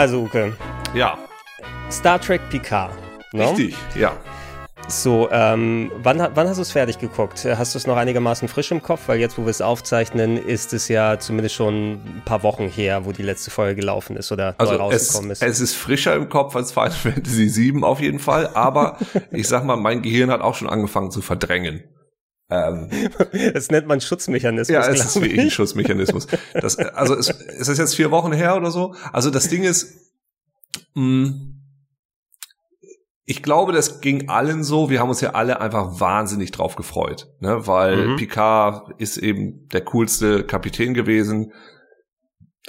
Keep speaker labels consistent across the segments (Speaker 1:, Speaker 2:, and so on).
Speaker 1: Also, Uke.
Speaker 2: Ja.
Speaker 1: Star Trek Picard.
Speaker 2: No? Richtig, ja.
Speaker 1: So, ähm, wann, wann hast du es fertig geguckt? Hast du es noch einigermaßen frisch im Kopf? Weil jetzt, wo wir es aufzeichnen, ist es ja zumindest schon ein paar Wochen her, wo die letzte Folge gelaufen ist oder
Speaker 2: also neu rausgekommen es, ist. Es ist frischer im Kopf als Final Fantasy VII auf jeden Fall, aber ich sag mal, mein Gehirn hat auch schon angefangen zu verdrängen.
Speaker 1: Ähm, das nennt man Schutzmechanismus.
Speaker 2: Ja, es ist wie ein Schutzmechanismus. Das, also es, es ist jetzt vier Wochen her oder so. Also das Ding ist, mh, mm, ich glaube, das ging allen so. Wir haben uns ja alle einfach wahnsinnig drauf gefreut, ne? weil mhm. Picard ist eben der coolste Kapitän gewesen.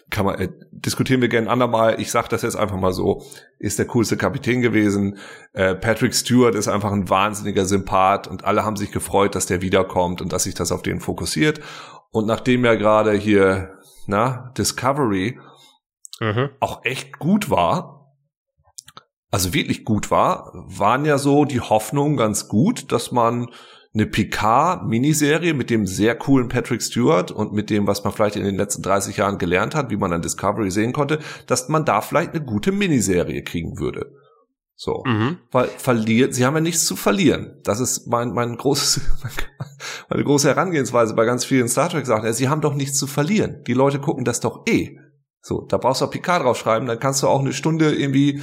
Speaker 2: Kann man äh, diskutieren wir gerne andermal. Ich sag das jetzt einfach mal so: Ist der coolste Kapitän gewesen. Äh, Patrick Stewart ist einfach ein wahnsinniger Sympath und alle haben sich gefreut, dass der wiederkommt und dass sich das auf den fokussiert. Und nachdem ja gerade hier na Discovery mhm. auch echt gut war, also wirklich gut war, waren ja so die Hoffnungen ganz gut, dass man eine Picard-Miniserie mit dem sehr coolen Patrick Stewart und mit dem, was man vielleicht in den letzten 30 Jahren gelernt hat, wie man an Discovery sehen konnte, dass man da vielleicht eine gute Miniserie kriegen würde. So. Mhm. Weil verliert, sie haben ja nichts zu verlieren. Das ist mein, mein großes, meine große Herangehensweise bei ganz vielen Star Trek Sachen. Sie haben doch nichts zu verlieren. Die Leute gucken das doch eh. So, da brauchst du auch Picard draufschreiben, dann kannst du auch eine Stunde irgendwie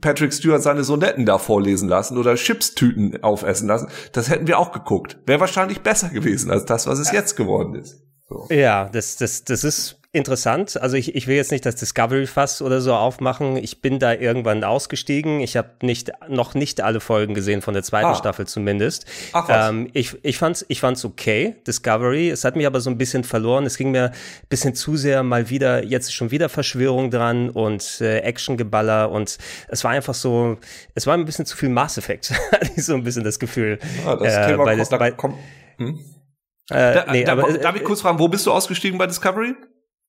Speaker 2: Patrick Stewart seine Sonetten da vorlesen lassen oder Chipstüten aufessen lassen. Das hätten wir auch geguckt. Wäre wahrscheinlich besser gewesen als das, was es jetzt geworden ist.
Speaker 1: So. Ja, das, das, das ist interessant. Also ich, ich will jetzt nicht das Discovery-Fass oder so aufmachen. Ich bin da irgendwann ausgestiegen. Ich habe nicht noch nicht alle Folgen gesehen von der zweiten ah. Staffel zumindest. Ach was. Ähm, ich, ich fand's ich fand's okay Discovery. Es hat mich aber so ein bisschen verloren. Es ging mir ein bisschen zu sehr mal wieder jetzt schon wieder Verschwörung dran und äh, Actiongeballer und es war einfach so. Es war ein bisschen zu viel Mass Effect. hatte ich so ein bisschen das Gefühl.
Speaker 2: Ah, das äh, Thema bei, kommt, bei, kommt, hm? Äh, da, nee, da, aber, darf ich kurz fragen, wo bist du ausgestiegen bei Discovery?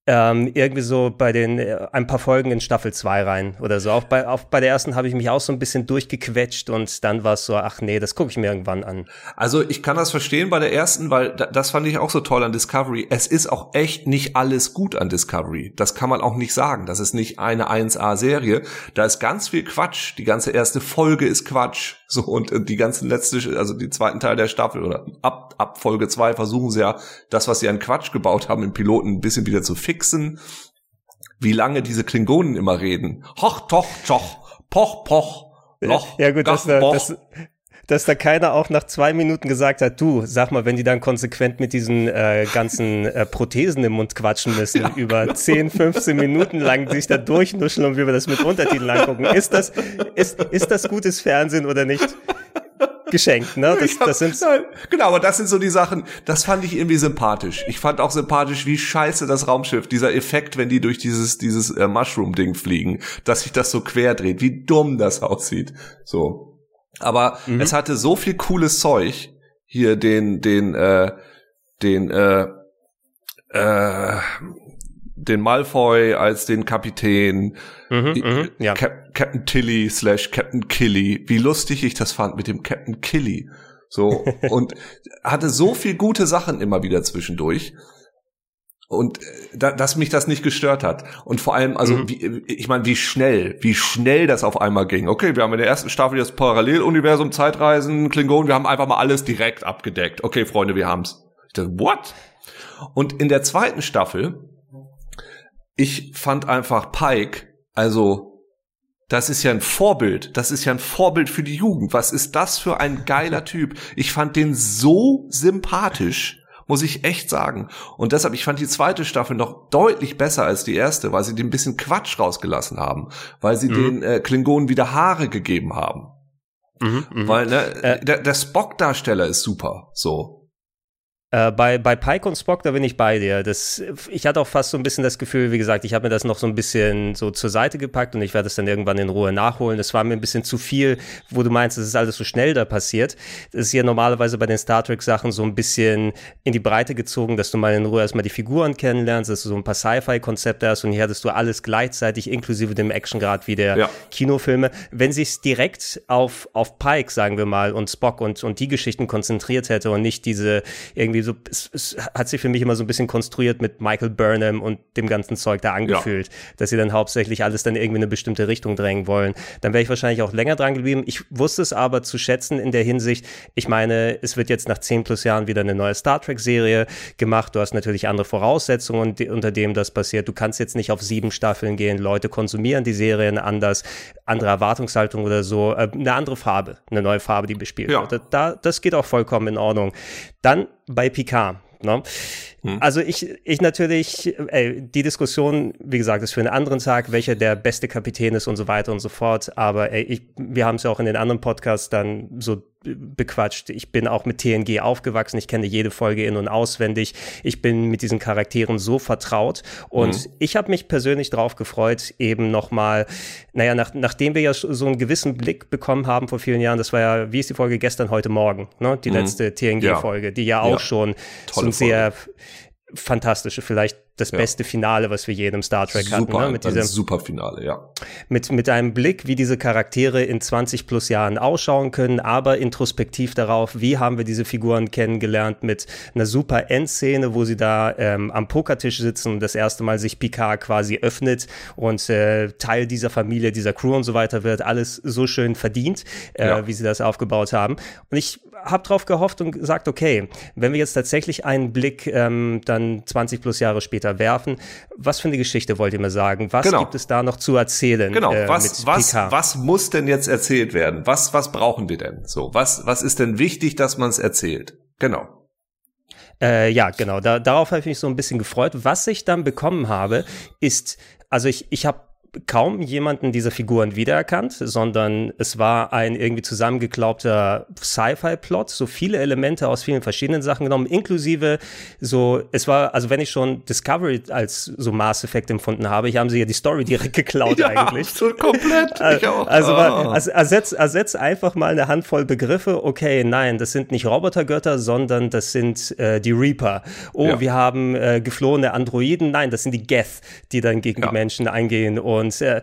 Speaker 1: Ähm, irgendwie so bei den äh, ein paar Folgen in Staffel 2 rein oder so. Auch bei, auch bei der ersten habe ich mich auch so ein bisschen durchgequetscht und dann war es so, ach nee, das gucke ich mir irgendwann an.
Speaker 2: Also ich kann das verstehen bei der ersten, weil das fand ich auch so toll an Discovery. Es ist auch echt nicht alles gut an Discovery. Das kann man auch nicht sagen. Das ist nicht eine 1A-Serie. Da ist ganz viel Quatsch. Die ganze erste Folge ist Quatsch. So, und äh, die ganzen letzte, also die zweiten Teil der Staffel oder ab, ab Folge 2 versuchen sie ja, das, was sie an Quatsch gebaut haben im Piloten, ein bisschen wieder zu fixen wie lange diese Klingonen immer reden. Hoch, toch, toch, poch, poch,
Speaker 1: loch, Ja gut, dass da, dass, da keiner auch nach zwei Minuten gesagt hat, du, sag mal, wenn die dann konsequent mit diesen äh, ganzen äh, Prothesen im Mund quatschen müssen, ja, über genau. 10, 15 Minuten lang sich da durchnuscheln und wie wir das mit Untertiteln angucken, ist das, ist, ist das gutes Fernsehen oder nicht? geschenkt, ne? Das, das sind
Speaker 2: genau, aber das sind so die Sachen, das fand ich irgendwie sympathisch. Ich fand auch sympathisch, wie scheiße das Raumschiff, dieser Effekt, wenn die durch dieses dieses äh, Mushroom Ding fliegen, dass sich das so quer dreht, wie dumm das aussieht. So. Aber mhm. es hatte so viel cooles Zeug, hier den den äh, den äh, äh, den Malfoy als den Kapitän, mhm, mhm ja. Cap Captain Tilly slash Captain Killy. Wie lustig ich das fand mit dem Captain Killy. So, und hatte so viel gute Sachen immer wieder zwischendurch. Und äh, da, dass mich das nicht gestört hat. Und vor allem, also, mhm. wie, ich meine, wie schnell, wie schnell das auf einmal ging. Okay, wir haben in der ersten Staffel das Paralleluniversum, Zeitreisen, Klingonen, wir haben einfach mal alles direkt abgedeckt. Okay, Freunde, wir haben's. Ich dachte, what? Und in der zweiten Staffel ich fand einfach Pike, also das ist ja ein Vorbild. Das ist ja ein Vorbild für die Jugend. Was ist das für ein geiler Typ? Ich fand den so sympathisch, muss ich echt sagen. Und deshalb, ich fand die zweite Staffel noch deutlich besser als die erste, weil sie den bisschen Quatsch rausgelassen haben, weil sie mhm. den äh, Klingonen wieder Haare gegeben haben. Mhm, mh. Weil ne, äh, der, der Spock-Darsteller ist super. So.
Speaker 1: Äh, bei, bei Pike und Spock, da bin ich bei dir. Das, ich hatte auch fast so ein bisschen das Gefühl, wie gesagt, ich habe mir das noch so ein bisschen so zur Seite gepackt und ich werde es dann irgendwann in Ruhe nachholen. Das war mir ein bisschen zu viel, wo du meinst, es ist alles so schnell da passiert. Das ist ja normalerweise bei den Star Trek-Sachen so ein bisschen in die Breite gezogen, dass du mal in Ruhe erstmal die Figuren kennenlernst, dass du so ein paar Sci-Fi-Konzepte hast und hier hattest du alles gleichzeitig, inklusive dem Actiongrad wie der ja. Kinofilme. Wenn sich direkt auf, auf Pike, sagen wir mal, und Spock und, und die Geschichten konzentriert hätte und nicht diese irgendwie so, es, es hat sich für mich immer so ein bisschen konstruiert mit Michael Burnham und dem ganzen Zeug da angefühlt, ja. dass sie dann hauptsächlich alles dann irgendwie in eine bestimmte Richtung drängen wollen. Dann wäre ich wahrscheinlich auch länger dran geblieben. Ich wusste es aber zu schätzen in der Hinsicht, ich meine, es wird jetzt nach zehn plus Jahren wieder eine neue Star Trek-Serie gemacht. Du hast natürlich andere Voraussetzungen, unter dem das passiert. Du kannst jetzt nicht auf sieben Staffeln gehen. Leute konsumieren die Serien anders, andere Erwartungshaltung oder so, äh, eine andere Farbe, eine neue Farbe, die bespielt ja. wird. Da, das geht auch vollkommen in Ordnung. Dann bei Picard. Ne? Hm. Also ich, ich natürlich, ey, die Diskussion, wie gesagt, ist für einen anderen Tag, welcher der beste Kapitän ist und so weiter und so fort. Aber ey, ich, wir haben es ja auch in den anderen Podcasts dann so bequatscht. Ich bin auch mit TNG aufgewachsen. Ich kenne jede Folge in- und auswendig. Ich bin mit diesen Charakteren so vertraut. Und mhm. ich habe mich persönlich darauf gefreut, eben nochmal, naja, nach, nachdem wir ja so einen gewissen Blick bekommen haben vor vielen Jahren, das war ja, wie ist die Folge gestern, heute Morgen, ne? Die mhm. letzte TNG-Folge, die ja auch ja. schon Tolle so sehr fantastische, vielleicht das ja. beste Finale, was wir je in Star Trek
Speaker 2: super,
Speaker 1: hatten.
Speaker 2: Ne? Mit diesem super Finale, ja.
Speaker 1: Mit, mit einem Blick, wie diese Charaktere in 20 plus Jahren ausschauen können, aber introspektiv darauf, wie haben wir diese Figuren kennengelernt mit einer super Endszene, wo sie da ähm, am Pokertisch sitzen und das erste Mal sich Picard quasi öffnet und äh, Teil dieser Familie, dieser Crew und so weiter wird. Alles so schön verdient, äh, ja. wie sie das aufgebaut haben. Und ich habe drauf gehofft und gesagt, okay, wenn wir jetzt tatsächlich einen Blick ähm, dann 20 plus Jahre später werfen, was für eine Geschichte wollt ihr mir sagen? Was genau. gibt es da noch zu erzählen?
Speaker 2: Genau, äh, was, was, was muss denn jetzt erzählt werden? Was, was brauchen wir denn? So, was, was ist denn wichtig, dass man es erzählt? Genau.
Speaker 1: Äh, ja, genau. Da, darauf habe ich mich so ein bisschen gefreut. Was ich dann bekommen habe, ist, also ich, ich habe kaum jemanden dieser Figuren wiedererkannt, sondern es war ein irgendwie zusammengeglaubter Sci-Fi-Plot, so viele Elemente aus vielen verschiedenen Sachen genommen, inklusive so, es war, also wenn ich schon Discovery als so Mass Effect empfunden habe, hier haben sie ja die Story direkt geklaut ja, eigentlich.
Speaker 2: So komplett.
Speaker 1: Ich auch. Also, oh. also ersetz, ersetz einfach mal eine Handvoll Begriffe, okay, nein, das sind nicht Robotergötter, sondern das sind äh, die Reaper. Oh, ja. wir haben äh, geflohene Androiden, nein, das sind die Geth, die dann gegen ja. die Menschen eingehen und und äh,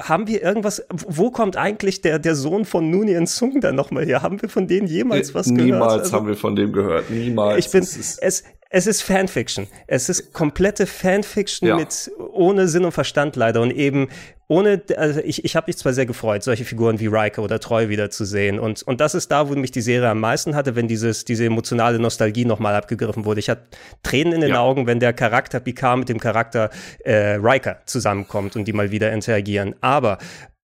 Speaker 1: haben wir irgendwas, wo kommt eigentlich der, der Sohn von Nunien Sung dann nochmal her? Haben wir von denen jemals was
Speaker 2: Niemals
Speaker 1: gehört?
Speaker 2: Niemals also, haben wir von dem gehört. Niemals.
Speaker 1: Ich bin, es, es ist Fanfiction. Es ist komplette Fanfiction ja. mit ohne Sinn und Verstand leider und eben ohne, also ich, ich habe mich zwar sehr gefreut, solche Figuren wie Riker oder Troy wiederzusehen und, und das ist da, wo mich die Serie am meisten hatte, wenn dieses, diese emotionale Nostalgie nochmal abgegriffen wurde. Ich hatte Tränen in den ja. Augen, wenn der Charakter Picard mit dem Charakter äh, Riker zusammenkommt und die mal wieder interagieren. Aber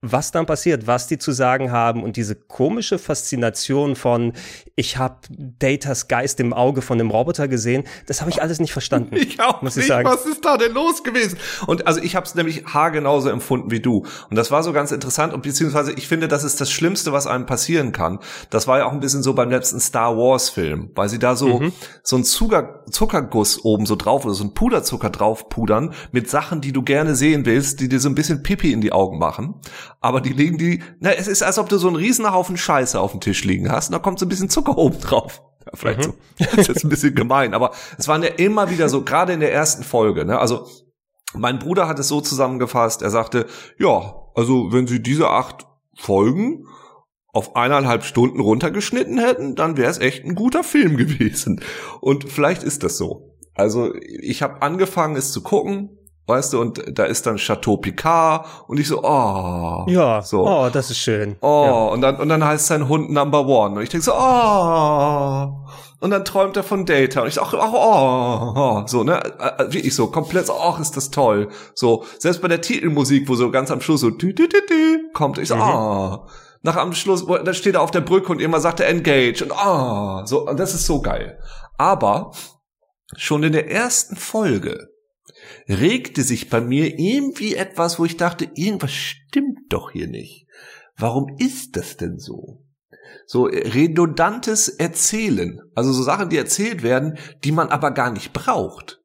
Speaker 1: was dann passiert, was die zu sagen haben und diese komische Faszination von, ich habe Datas Geist im Auge von dem Roboter gesehen, das habe ich alles nicht verstanden.
Speaker 2: Ich auch muss nicht. Ich sagen. Was ist da denn los gewesen? Und also ich habe es nämlich haargenauso empfunden wie du. Und das war so ganz interessant und beziehungsweise ich finde, das ist das Schlimmste, was einem passieren kann. Das war ja auch ein bisschen so beim letzten Star Wars Film, weil sie da so mhm. so ein Zucker, Zuckerguss oben so drauf oder so ein Puderzucker drauf pudern mit Sachen, die du gerne sehen willst, die dir so ein bisschen Pipi in die Augen machen aber die legen die, na, es ist, als ob du so einen Riesenhaufen Scheiße auf dem Tisch liegen hast und da kommt so ein bisschen Zucker oben drauf. Ja, vielleicht mhm. so. Das ist jetzt ein bisschen gemein, aber es waren ja immer wieder so, gerade in der ersten Folge, ne, also, mein Bruder hat es so zusammengefasst, er sagte, ja, also, wenn sie diese acht Folgen auf eineinhalb Stunden runtergeschnitten hätten, dann wäre es echt ein guter Film gewesen. Und vielleicht ist das so. Also ich habe angefangen, es zu gucken, Weißt du, und da ist dann Chateau Picard und ich so, oh.
Speaker 1: Ja,
Speaker 2: so.
Speaker 1: oh, das ist schön.
Speaker 2: Oh,
Speaker 1: ja.
Speaker 2: und dann, und dann heißt sein Hund Number One. Und ich denke so, oh. Und dann träumt er von Data. Und ich so, oh, oh, oh. So, ne, äh, äh, wie ich so, komplett so, ach, ist das toll. So, selbst bei der Titelmusik, wo so ganz am Schluss so, tü, tü, tü, tü, kommt, ich so, mhm. oh. Nach am Schluss, da steht er auf der Brücke und immer sagt er Engage und ah, oh, so, und das ist so geil. Aber schon in der ersten Folge regte sich bei mir irgendwie etwas, wo ich dachte, irgendwas stimmt doch hier nicht. Warum ist das denn so? So redundantes Erzählen, also so Sachen, die erzählt werden, die man aber gar nicht braucht.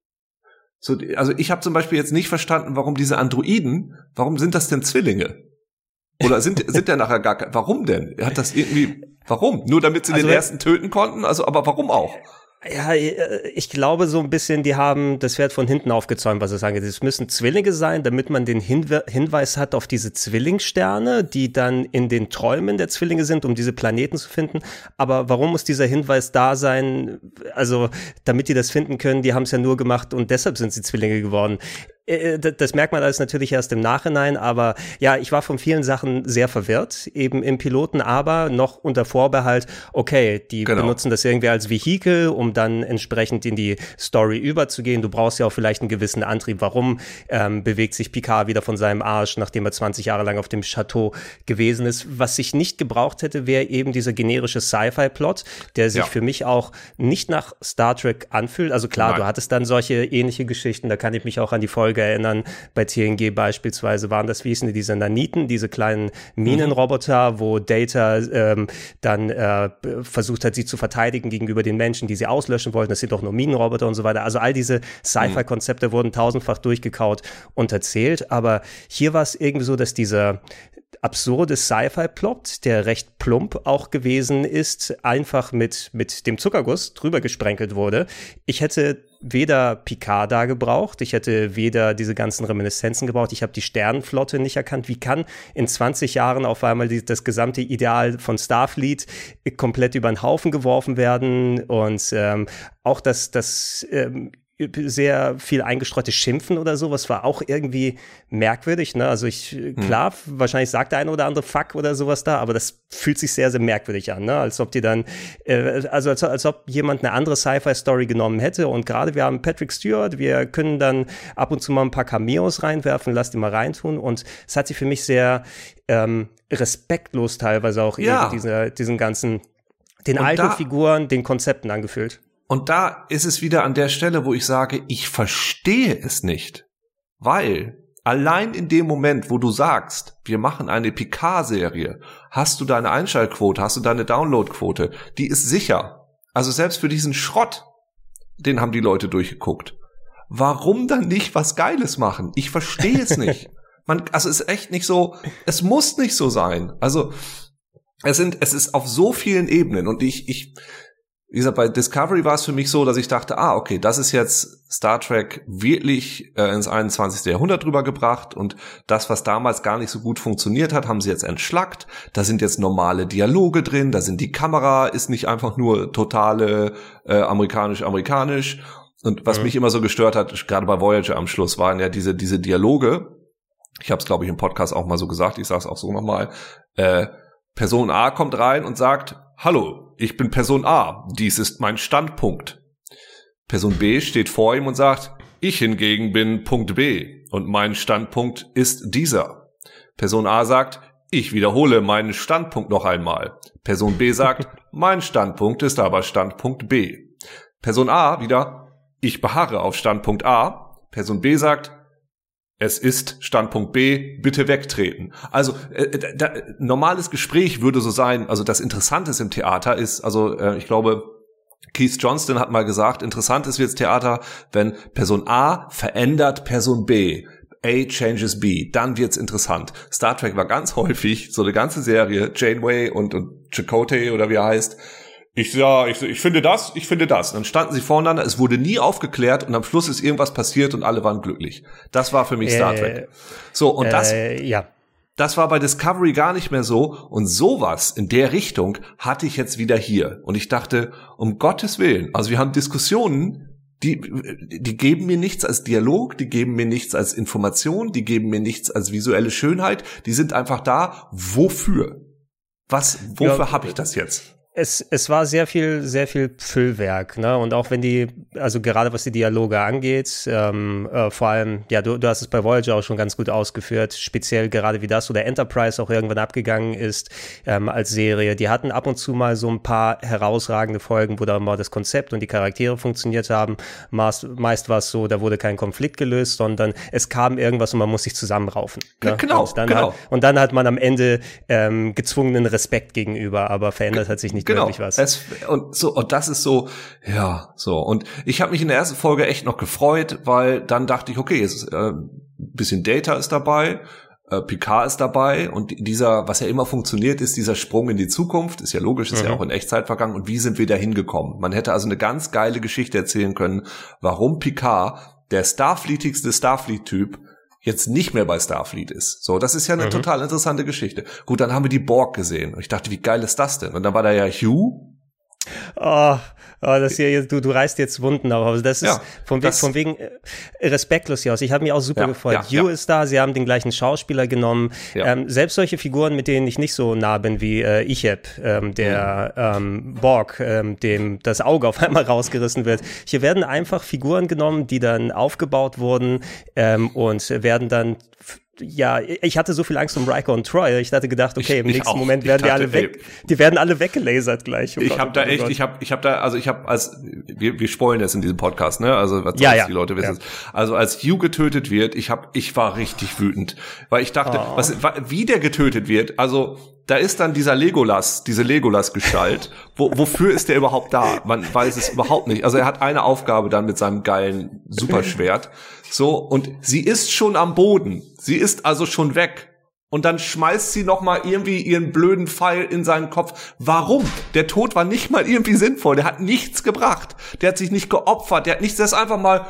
Speaker 2: So, also ich habe zum Beispiel jetzt nicht verstanden, warum diese Androiden, warum sind das denn Zwillinge? Oder sind sind der nachher gar warum denn? Er hat das irgendwie warum? Nur damit sie also den ersten töten konnten? Also aber warum auch?
Speaker 1: Ja, äh, ich glaube so ein bisschen, die haben das Pferd von hinten aufgezäumt, was es angeht. Es müssen Zwillinge sein, damit man den Hinwe Hinweis hat auf diese Zwillingssterne, die dann in den Träumen der Zwillinge sind, um diese Planeten zu finden. Aber warum muss dieser Hinweis da sein? Also, damit die das finden können, die haben es ja nur gemacht und deshalb sind sie Zwillinge geworden. Äh, äh, das merkt man alles natürlich erst im Nachhinein, aber ja, ich war von vielen Sachen sehr verwirrt, eben im Piloten, aber noch unter Vorbehalt, okay, die genau. benutzen das irgendwie als Vehikel, um dann entsprechend in die Story überzugehen. Du brauchst ja auch vielleicht einen gewissen Antrieb. Warum ähm, bewegt sich Picard wieder von seinem Arsch, nachdem er 20 Jahre lang auf dem Chateau gewesen ist? Was ich nicht gebraucht hätte, wäre eben dieser generische Sci-Fi-Plot, der sich ja. für mich auch nicht nach Star Trek anfühlt. Also klar, Nein. du hattest dann solche ähnliche Geschichten, da kann ich mich auch an die Folge Folge erinnern. Bei TNG beispielsweise waren das, wie hießen die, diese Naniten, diese kleinen Minenroboter, wo Data ähm, dann äh, versucht hat, sie zu verteidigen gegenüber den Menschen, die sie auslöschen wollten. Das sind doch nur Minenroboter und so weiter. Also all diese Sci-Fi-Konzepte mhm. wurden tausendfach durchgekaut und erzählt. Aber hier war es irgendwie so, dass dieser absurde Sci-Fi-Plot, der recht plump auch gewesen ist, einfach mit, mit dem Zuckerguss drüber gesprenkelt wurde. Ich hätte weder Picard da gebraucht, ich hätte weder diese ganzen Reminiszenzen gebraucht, ich habe die Sternenflotte nicht erkannt. Wie kann in 20 Jahren auf einmal die, das gesamte Ideal von Starfleet komplett über den Haufen geworfen werden und ähm, auch das, das ähm, sehr viel eingestreute Schimpfen oder sowas war auch irgendwie merkwürdig. Ne? Also ich, hm. klar, wahrscheinlich sagt der eine oder andere Fuck oder sowas da, aber das fühlt sich sehr, sehr merkwürdig an. Ne? Als ob die dann, äh, also als, als ob jemand eine andere Sci-Fi-Story genommen hätte. Und gerade wir haben Patrick Stewart, wir können dann ab und zu mal ein paar Cameos reinwerfen, lass die mal reintun. Und es hat sich für mich sehr ähm, respektlos teilweise auch ja. diese, diesen ganzen, den und alten Figuren, den Konzepten angefühlt.
Speaker 2: Und da ist es wieder an der Stelle, wo ich sage, ich verstehe es nicht. Weil allein in dem Moment, wo du sagst, wir machen eine Picard-Serie, hast du deine Einschaltquote, hast du deine Downloadquote, die ist sicher. Also selbst für diesen Schrott, den haben die Leute durchgeguckt. Warum dann nicht was Geiles machen? Ich verstehe es nicht. Man, also es ist echt nicht so, es muss nicht so sein. Also es sind, es ist auf so vielen Ebenen und ich, ich, wie gesagt, bei Discovery war es für mich so, dass ich dachte, ah, okay, das ist jetzt Star Trek wirklich äh, ins 21. Jahrhundert rübergebracht und das, was damals gar nicht so gut funktioniert hat, haben sie jetzt entschlackt. Da sind jetzt normale Dialoge drin, da sind die Kamera ist nicht einfach nur totale äh, amerikanisch-amerikanisch. Und was mhm. mich immer so gestört hat, gerade bei Voyager am Schluss, waren ja diese, diese Dialoge. Ich habe es, glaube ich, im Podcast auch mal so gesagt, ich sage es auch so nochmal. Äh, Person A kommt rein und sagt, Hallo, ich bin Person A, dies ist mein Standpunkt. Person B steht vor ihm und sagt, ich hingegen bin Punkt B und mein Standpunkt ist dieser. Person A sagt, ich wiederhole meinen Standpunkt noch einmal. Person B sagt, mein Standpunkt ist aber Standpunkt B. Person A wieder, ich beharre auf Standpunkt A. Person B sagt, es ist Standpunkt B, bitte wegtreten. Also äh, äh, da, normales Gespräch würde so sein, also das Interessante im Theater ist, also äh, ich glaube, Keith Johnston hat mal gesagt, interessant ist jetzt Theater, wenn Person A verändert Person B. A changes B, dann wird's interessant. Star Trek war ganz häufig, so eine ganze Serie, Janeway und, und Chakotay oder wie er heißt, ich ja, ich, ich finde das, ich finde das. Und dann standen sie voreinander, es wurde nie aufgeklärt und am Schluss ist irgendwas passiert und alle waren glücklich. Das war für mich Star Trek. Äh, so, und das, äh, ja. das war bei Discovery gar nicht mehr so. Und sowas in der Richtung hatte ich jetzt wieder hier. Und ich dachte, um Gottes Willen, also wir haben Diskussionen, die, die geben mir nichts als Dialog, die geben mir nichts als Information, die geben mir nichts als visuelle Schönheit, die sind einfach da. Wofür? Was, wofür ja, habe ich das jetzt?
Speaker 1: Es, es war sehr viel, sehr viel Füllwerk, ne? Und auch wenn die, also gerade was die Dialoge angeht, ähm, äh, vor allem, ja, du, du hast es bei Voyager auch schon ganz gut ausgeführt, speziell gerade wie das oder Enterprise auch irgendwann abgegangen ist ähm, als Serie. Die hatten ab und zu mal so ein paar herausragende Folgen, wo da mal das Konzept und die Charaktere funktioniert haben. Meist, meist war es so, da wurde kein Konflikt gelöst, sondern es kam irgendwas und man muss sich zusammenraufen. Ne?
Speaker 2: Genau,
Speaker 1: und dann
Speaker 2: genau.
Speaker 1: Hat, und dann hat man am Ende ähm, gezwungenen Respekt gegenüber, aber verändert hat sich nicht
Speaker 2: genau.
Speaker 1: wirklich was.
Speaker 2: Es, und so und das ist so, ja, so und ich habe mich in der ersten Folge echt noch gefreut, weil dann dachte ich, okay, es ist, äh, bisschen Data ist dabei, äh, Picard ist dabei und dieser, was ja immer funktioniert, ist dieser Sprung in die Zukunft. Ist ja logisch, ist mhm. ja auch in Echtzeit vergangen. Und wie sind wir da hingekommen? Man hätte also eine ganz geile Geschichte erzählen können, warum Picard, der Starfleetigste Starfleet-Typ, jetzt nicht mehr bei Starfleet ist. So, das ist ja eine mhm. total interessante Geschichte. Gut, dann haben wir die Borg gesehen. Und ich dachte, wie geil ist das denn? Und dann war da ja Hugh,
Speaker 1: Oh, oh das hier, du, du reißt jetzt Wunden auf. Also das ist ja, von, das von, wegen äh, respektlos hier aus. Ich habe mich auch super ja, gefreut. Ja, Hugh ist da, sie haben den gleichen Schauspieler genommen. Ähm, selbst solche Figuren, mit denen ich nicht so nah bin wie äh, Icheb, ähm, der mhm. ähm, Borg, ähm, dem das Auge auf einmal rausgerissen wird. Hier werden einfach Figuren genommen, die dann aufgebaut wurden ähm, und werden dann ja, ich hatte so viel Angst um Riker und Troy. Ich hatte gedacht, okay, ich, im nächsten Moment werden die alle weg, die werden alle weggelasert gleich.
Speaker 2: Oh ich habe da oh echt, ich habe, ich habe da, also ich habe als, wir, wir spoilen das in diesem Podcast, ne? Also was
Speaker 1: ja, ja.
Speaker 2: die Leute wissen. Ja. Also als Hugh getötet wird, ich habe, ich war richtig wütend, weil ich dachte, oh. was, wie der getötet wird. Also da ist dann dieser Legolas, diese Legolas-Gestalt. Wo, wofür ist der überhaupt da? Man weiß es überhaupt nicht. Also er hat eine Aufgabe dann mit seinem geilen Superschwert. So, und sie ist schon am Boden. Sie ist also schon weg. Und dann schmeißt sie noch mal irgendwie ihren blöden Pfeil in seinen Kopf. Warum? Der Tod war nicht mal irgendwie sinnvoll. Der hat nichts gebracht. Der hat sich nicht geopfert. Der hat nichts. Der ist einfach mal,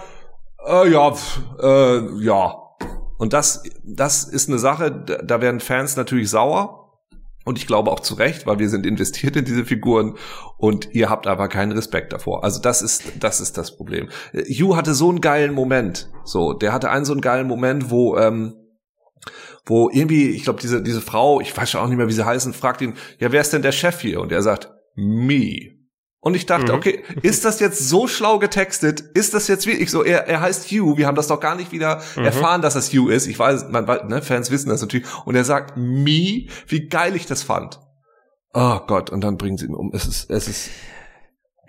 Speaker 2: äh, ja, äh, ja. Und das, das ist eine Sache. Da werden Fans natürlich sauer. Und ich glaube auch zu Recht, weil wir sind investiert in diese Figuren und ihr habt aber keinen Respekt davor. Also das ist, das ist das Problem. Hugh hatte so einen geilen Moment. So, der hatte einen so einen geilen Moment, wo, ähm, wo irgendwie, ich glaube, diese, diese Frau, ich weiß schon auch nicht mehr, wie sie heißen, fragt ihn, ja, wer ist denn der Chef hier? Und er sagt, me. Und ich dachte, mhm. okay, ist das jetzt so schlau getextet? Ist das jetzt wirklich so? Er, er heißt Hugh. Wir haben das doch gar nicht wieder mhm. erfahren, dass das Hugh ist. Ich weiß, man, ne, Fans wissen das natürlich. Und er sagt me, wie geil ich das fand. Oh Gott, und dann bringen sie ihn um. Es ist, es ist.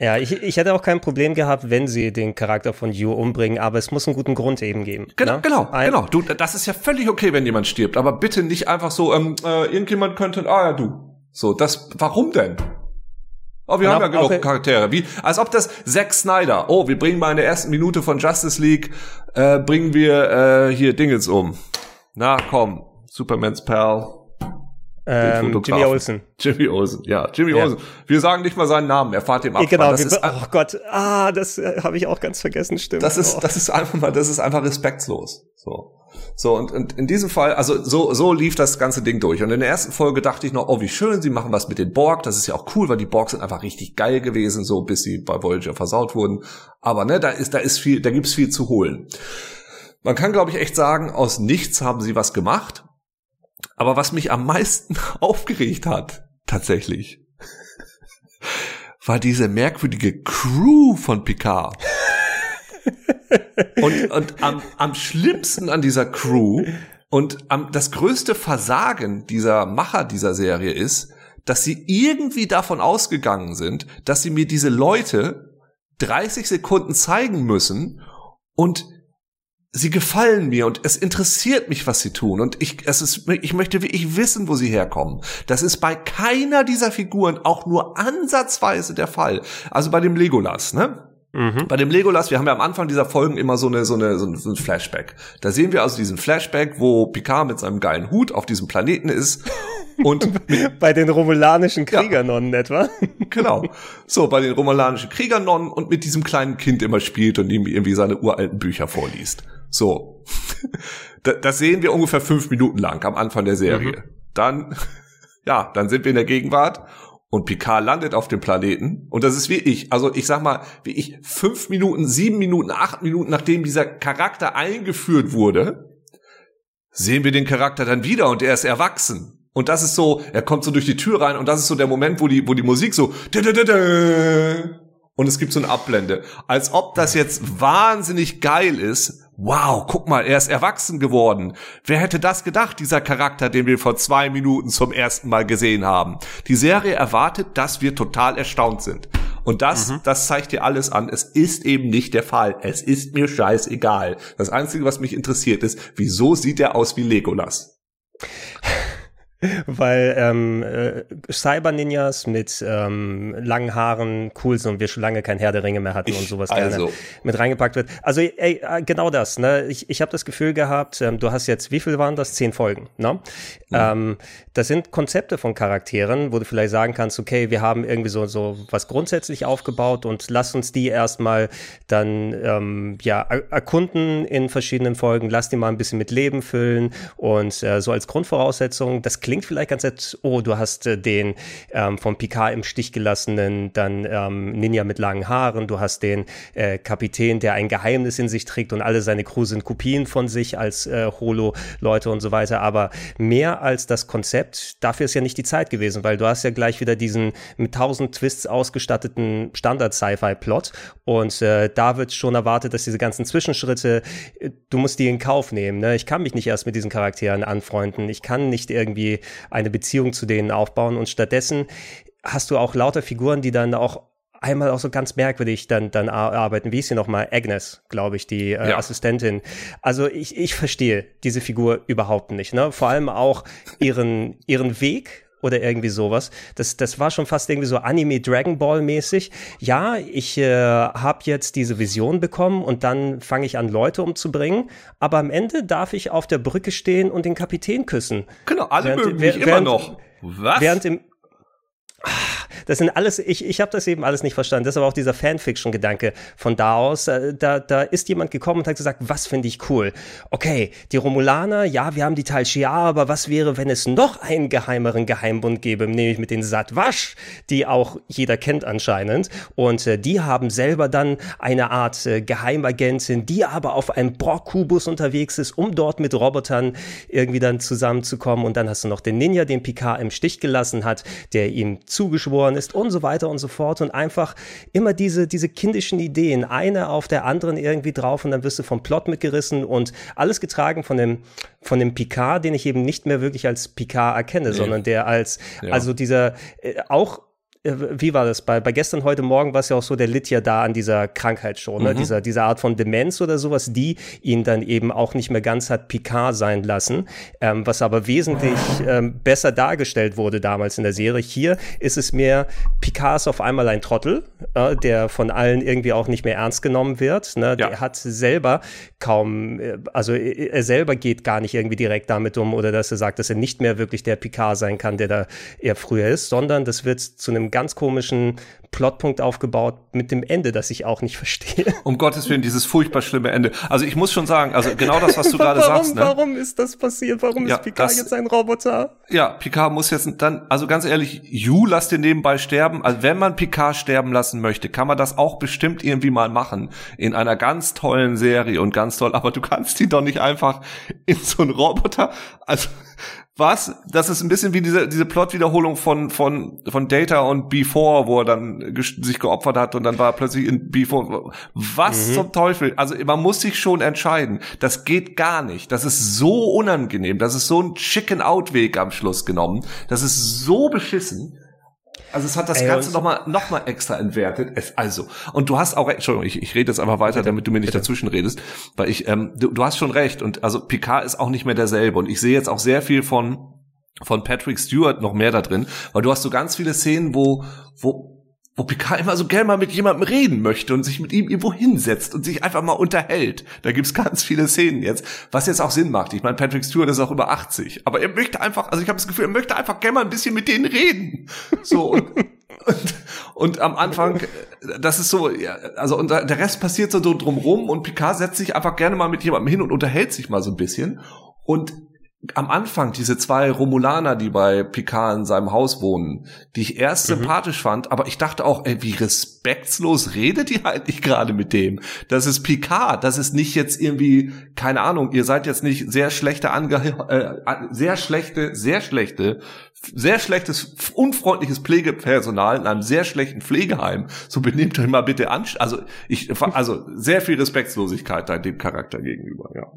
Speaker 1: Ja, ich, ich hätte auch kein Problem gehabt, wenn sie den Charakter von Hugh umbringen, aber es muss einen guten Grund eben geben.
Speaker 2: Genau, ne? genau, Ein genau. Du, das ist ja völlig okay, wenn jemand stirbt, aber bitte nicht einfach so, ähm, äh, irgendjemand könnte, ah ja, du. So, das, warum denn? Oh, wir haben ja genug okay. Charaktere. Wie, als ob das Zack Snyder. Oh, wir bringen mal in der ersten Minute von Justice League, äh, bringen wir äh, hier Dingens um. Na, komm. Supermans Pal.
Speaker 1: Ähm, Jimmy Olsen.
Speaker 2: Jimmy Olsen, ja, Jimmy ja. Olsen. Wir sagen nicht mal seinen Namen, er fahrt dem ab.
Speaker 1: Genau, das ist, oh Gott, ah, das äh, habe ich auch ganz vergessen, stimmt.
Speaker 2: Das ist,
Speaker 1: oh.
Speaker 2: das ist einfach mal, das ist einfach respektlos. So. So, und, und in diesem Fall, also so, so lief das ganze Ding durch. Und in der ersten Folge dachte ich noch, oh, wie schön, sie machen was mit den Borg. Das ist ja auch cool, weil die Borg sind einfach richtig geil gewesen, so bis sie bei Voyager versaut wurden. Aber ne, da ist, da ist viel, da gibt's viel zu holen. Man kann, glaube ich, echt sagen, aus nichts haben sie was gemacht. Aber was mich am meisten aufgeregt hat, tatsächlich, war diese merkwürdige Crew von Picard. Und und am, am schlimmsten an dieser Crew und am, das größte Versagen dieser Macher dieser Serie ist, dass sie irgendwie davon ausgegangen sind, dass sie mir diese Leute 30 Sekunden zeigen müssen und sie gefallen mir und es interessiert mich, was sie tun und ich, es ist, ich möchte wirklich wissen, wo sie herkommen. Das ist bei keiner dieser Figuren auch nur ansatzweise der Fall. Also bei dem Legolas, ne? Mhm. Bei dem Legolas, wir haben ja am Anfang dieser Folgen immer so eine, so eine, so ein Flashback. Da sehen wir also diesen Flashback, wo Picard mit seinem geilen Hut auf diesem Planeten ist und
Speaker 1: bei den romulanischen Kriegernonnen ja. etwa.
Speaker 2: genau. So, bei den romulanischen Kriegernonnen und mit diesem kleinen Kind immer spielt und ihm irgendwie seine uralten Bücher vorliest. So. das sehen wir ungefähr fünf Minuten lang am Anfang der Serie. Mhm. Dann, ja, dann sind wir in der Gegenwart und Picard landet auf dem Planeten und das ist wie ich, also ich sag mal, wie ich fünf Minuten, sieben Minuten, acht Minuten, nachdem dieser Charakter eingeführt wurde, sehen wir den Charakter dann wieder und er ist erwachsen. Und das ist so, er kommt so durch die Tür rein und das ist so der Moment, wo die, wo die Musik so und es gibt so eine Abblende. Als ob das jetzt wahnsinnig geil ist, wow, guck mal, er ist erwachsen geworden. Wer hätte das gedacht, dieser Charakter, den wir vor zwei Minuten zum ersten Mal gesehen haben? Die Serie erwartet, dass wir total erstaunt sind. Und das, mhm. das zeigt dir alles an. Es ist eben nicht der Fall. Es ist mir scheißegal. Das Einzige, was mich interessiert, ist, wieso sieht er aus wie Legolas?
Speaker 1: Weil ähm, äh, Cyber-Ninjas mit ähm, langen Haaren cool sind und wir schon lange kein Herr der Ringe mehr hatten und sowas
Speaker 2: also.
Speaker 1: gerne mit reingepackt wird. Also ey, äh, genau das. Ne? Ich, ich habe das Gefühl gehabt, ähm, du hast jetzt, wie viel waren das? Zehn Folgen. Ne? Mhm. Ähm, das sind Konzepte von Charakteren, wo du vielleicht sagen kannst, okay, wir haben irgendwie so, so was grundsätzlich aufgebaut und lass uns die erstmal dann ähm, ja erkunden in verschiedenen Folgen, lass die mal ein bisschen mit Leben füllen und äh, so als Grundvoraussetzung, das klingt vielleicht ganz nett, oh, du hast äh, den ähm, vom Picard im Stich gelassenen, dann ähm, Ninja mit langen Haaren, du hast den äh, Kapitän, der ein Geheimnis in sich trägt und alle seine Crew sind Kopien von sich als äh, Holo-Leute und so weiter, aber mehr als das Konzept, dafür ist ja nicht die Zeit gewesen, weil du hast ja gleich wieder diesen mit tausend Twists ausgestatteten Standard-Sci-Fi-Plot. Und äh, da wird schon erwartet, dass diese ganzen Zwischenschritte, äh, du musst die in Kauf nehmen, ne? Ich kann mich nicht erst mit diesen Charakteren anfreunden, ich kann nicht irgendwie eine Beziehung zu denen aufbauen und stattdessen hast du auch lauter Figuren, die dann auch einmal auch so ganz merkwürdig dann, dann arbeiten. Wie ist sie nochmal? Agnes, glaube ich, die äh, ja. Assistentin. Also ich, ich verstehe diese Figur überhaupt nicht. Ne? Vor allem auch ihren, ihren Weg oder irgendwie sowas. Das, das war schon fast irgendwie so Anime Dragon Ball mäßig. Ja, ich äh, habe jetzt diese Vision bekommen und dann fange ich an, Leute umzubringen. Aber am Ende darf ich auf der Brücke stehen und den Kapitän küssen.
Speaker 2: Genau, alle während, mögen mich während, immer noch.
Speaker 1: Was? Während im das sind alles, ich, ich habe das eben alles nicht verstanden. Das ist aber auch dieser Fanfiction-Gedanke von da aus. Äh, da, da ist jemand gekommen und hat gesagt, was finde ich cool? Okay, die Romulaner, ja, wir haben die Tal Shiar, aber was wäre, wenn es noch einen geheimeren Geheimbund gäbe, nämlich mit den Satwasch, die auch jeder kennt anscheinend. Und äh, die haben selber dann eine Art äh, Geheimagentin, die aber auf einem Borg-Kubus unterwegs ist, um dort mit Robotern irgendwie dann zusammenzukommen. Und dann hast du noch den Ninja, den Picard im Stich gelassen hat, der ihm zugeschworen ist und so weiter und so fort und einfach immer diese, diese kindischen Ideen, eine auf der anderen irgendwie drauf und dann wirst du vom Plot mitgerissen und alles getragen von dem, von dem Picard, den ich eben nicht mehr wirklich als Picard erkenne, nee. sondern der als, ja. also dieser, äh, auch wie war das? Bei, bei gestern, heute Morgen war es ja auch so, der litt ja da an dieser Krankheit schon, ne? mhm. dieser, dieser Art von Demenz oder sowas, die ihn dann eben auch nicht mehr ganz hat Picard sein lassen, ähm, was aber wesentlich ähm, besser dargestellt wurde damals in der Serie. Hier ist es mehr, Picard ist auf einmal ein Trottel, äh, der von allen irgendwie auch nicht mehr ernst genommen wird. Ne? Ja. Der hat selber kaum, äh, also er selber geht gar nicht irgendwie direkt damit um oder dass er sagt, dass er nicht mehr wirklich der Picard sein kann, der da eher früher ist, sondern das wird zu einem ganz komischen Plotpunkt aufgebaut mit dem Ende, das ich auch nicht verstehe.
Speaker 2: Um Gottes Willen, dieses furchtbar schlimme Ende. Also ich muss schon sagen, also genau das, was du gerade sagst.
Speaker 1: Ne? Warum ist das passiert? Warum ja, ist Picard das, jetzt ein Roboter?
Speaker 2: Ja, Picard muss jetzt dann, also ganz ehrlich, you lass den nebenbei sterben. Also wenn man Picard sterben lassen möchte, kann man das auch bestimmt irgendwie mal machen. In einer ganz tollen Serie und ganz toll. Aber du kannst ihn doch nicht einfach in so einen Roboter, also was? Das ist ein bisschen wie diese, diese Plot-Wiederholung von, von, von Data und Before, wo er dann sich geopfert hat und dann war er plötzlich in Before. Was mhm. zum Teufel? Also man muss sich schon entscheiden. Das geht gar nicht. Das ist so unangenehm. Das ist so ein Chicken-Out-Weg am Schluss genommen. Das ist so beschissen. Also es hat das Ey, Ganze nochmal noch mal extra entwertet. Es, also, und du hast auch, Entschuldigung, ich, ich rede jetzt einfach weiter, damit du mir nicht bitte. dazwischen redest, weil ich, ähm, du, du hast schon recht. Und also Picard ist auch nicht mehr derselbe. Und ich sehe jetzt auch sehr viel von von Patrick Stewart noch mehr da drin, weil du hast so ganz viele Szenen, wo, wo wo Picard immer so gerne mal mit jemandem reden möchte und sich mit ihm irgendwo hinsetzt und sich einfach mal unterhält. Da gibt's ganz viele Szenen jetzt, was jetzt auch Sinn macht. Ich meine, Patrick Stewart ist auch über 80, aber er möchte einfach, also ich habe das Gefühl, er möchte einfach gerne mal ein bisschen mit denen reden. So und, und, und am Anfang, das ist so, ja, also und der Rest passiert so drumrum und Picard setzt sich einfach gerne mal mit jemandem hin und unterhält sich mal so ein bisschen. Und am Anfang diese zwei Romulaner, die bei Picard in seinem Haus wohnen, die ich erst mhm. sympathisch fand, aber ich dachte auch, ey, wie respektlos redet ihr halt nicht gerade mit dem? Das ist Picard, das ist nicht jetzt irgendwie, keine Ahnung, ihr seid jetzt nicht sehr schlechte, Ange äh, sehr schlechte, sehr schlechte, sehr schlechtes, unfreundliches Pflegepersonal in einem sehr schlechten Pflegeheim. So benehmt euch mal bitte an. Also ich, also sehr viel Respektlosigkeit da dem Charakter gegenüber, ja.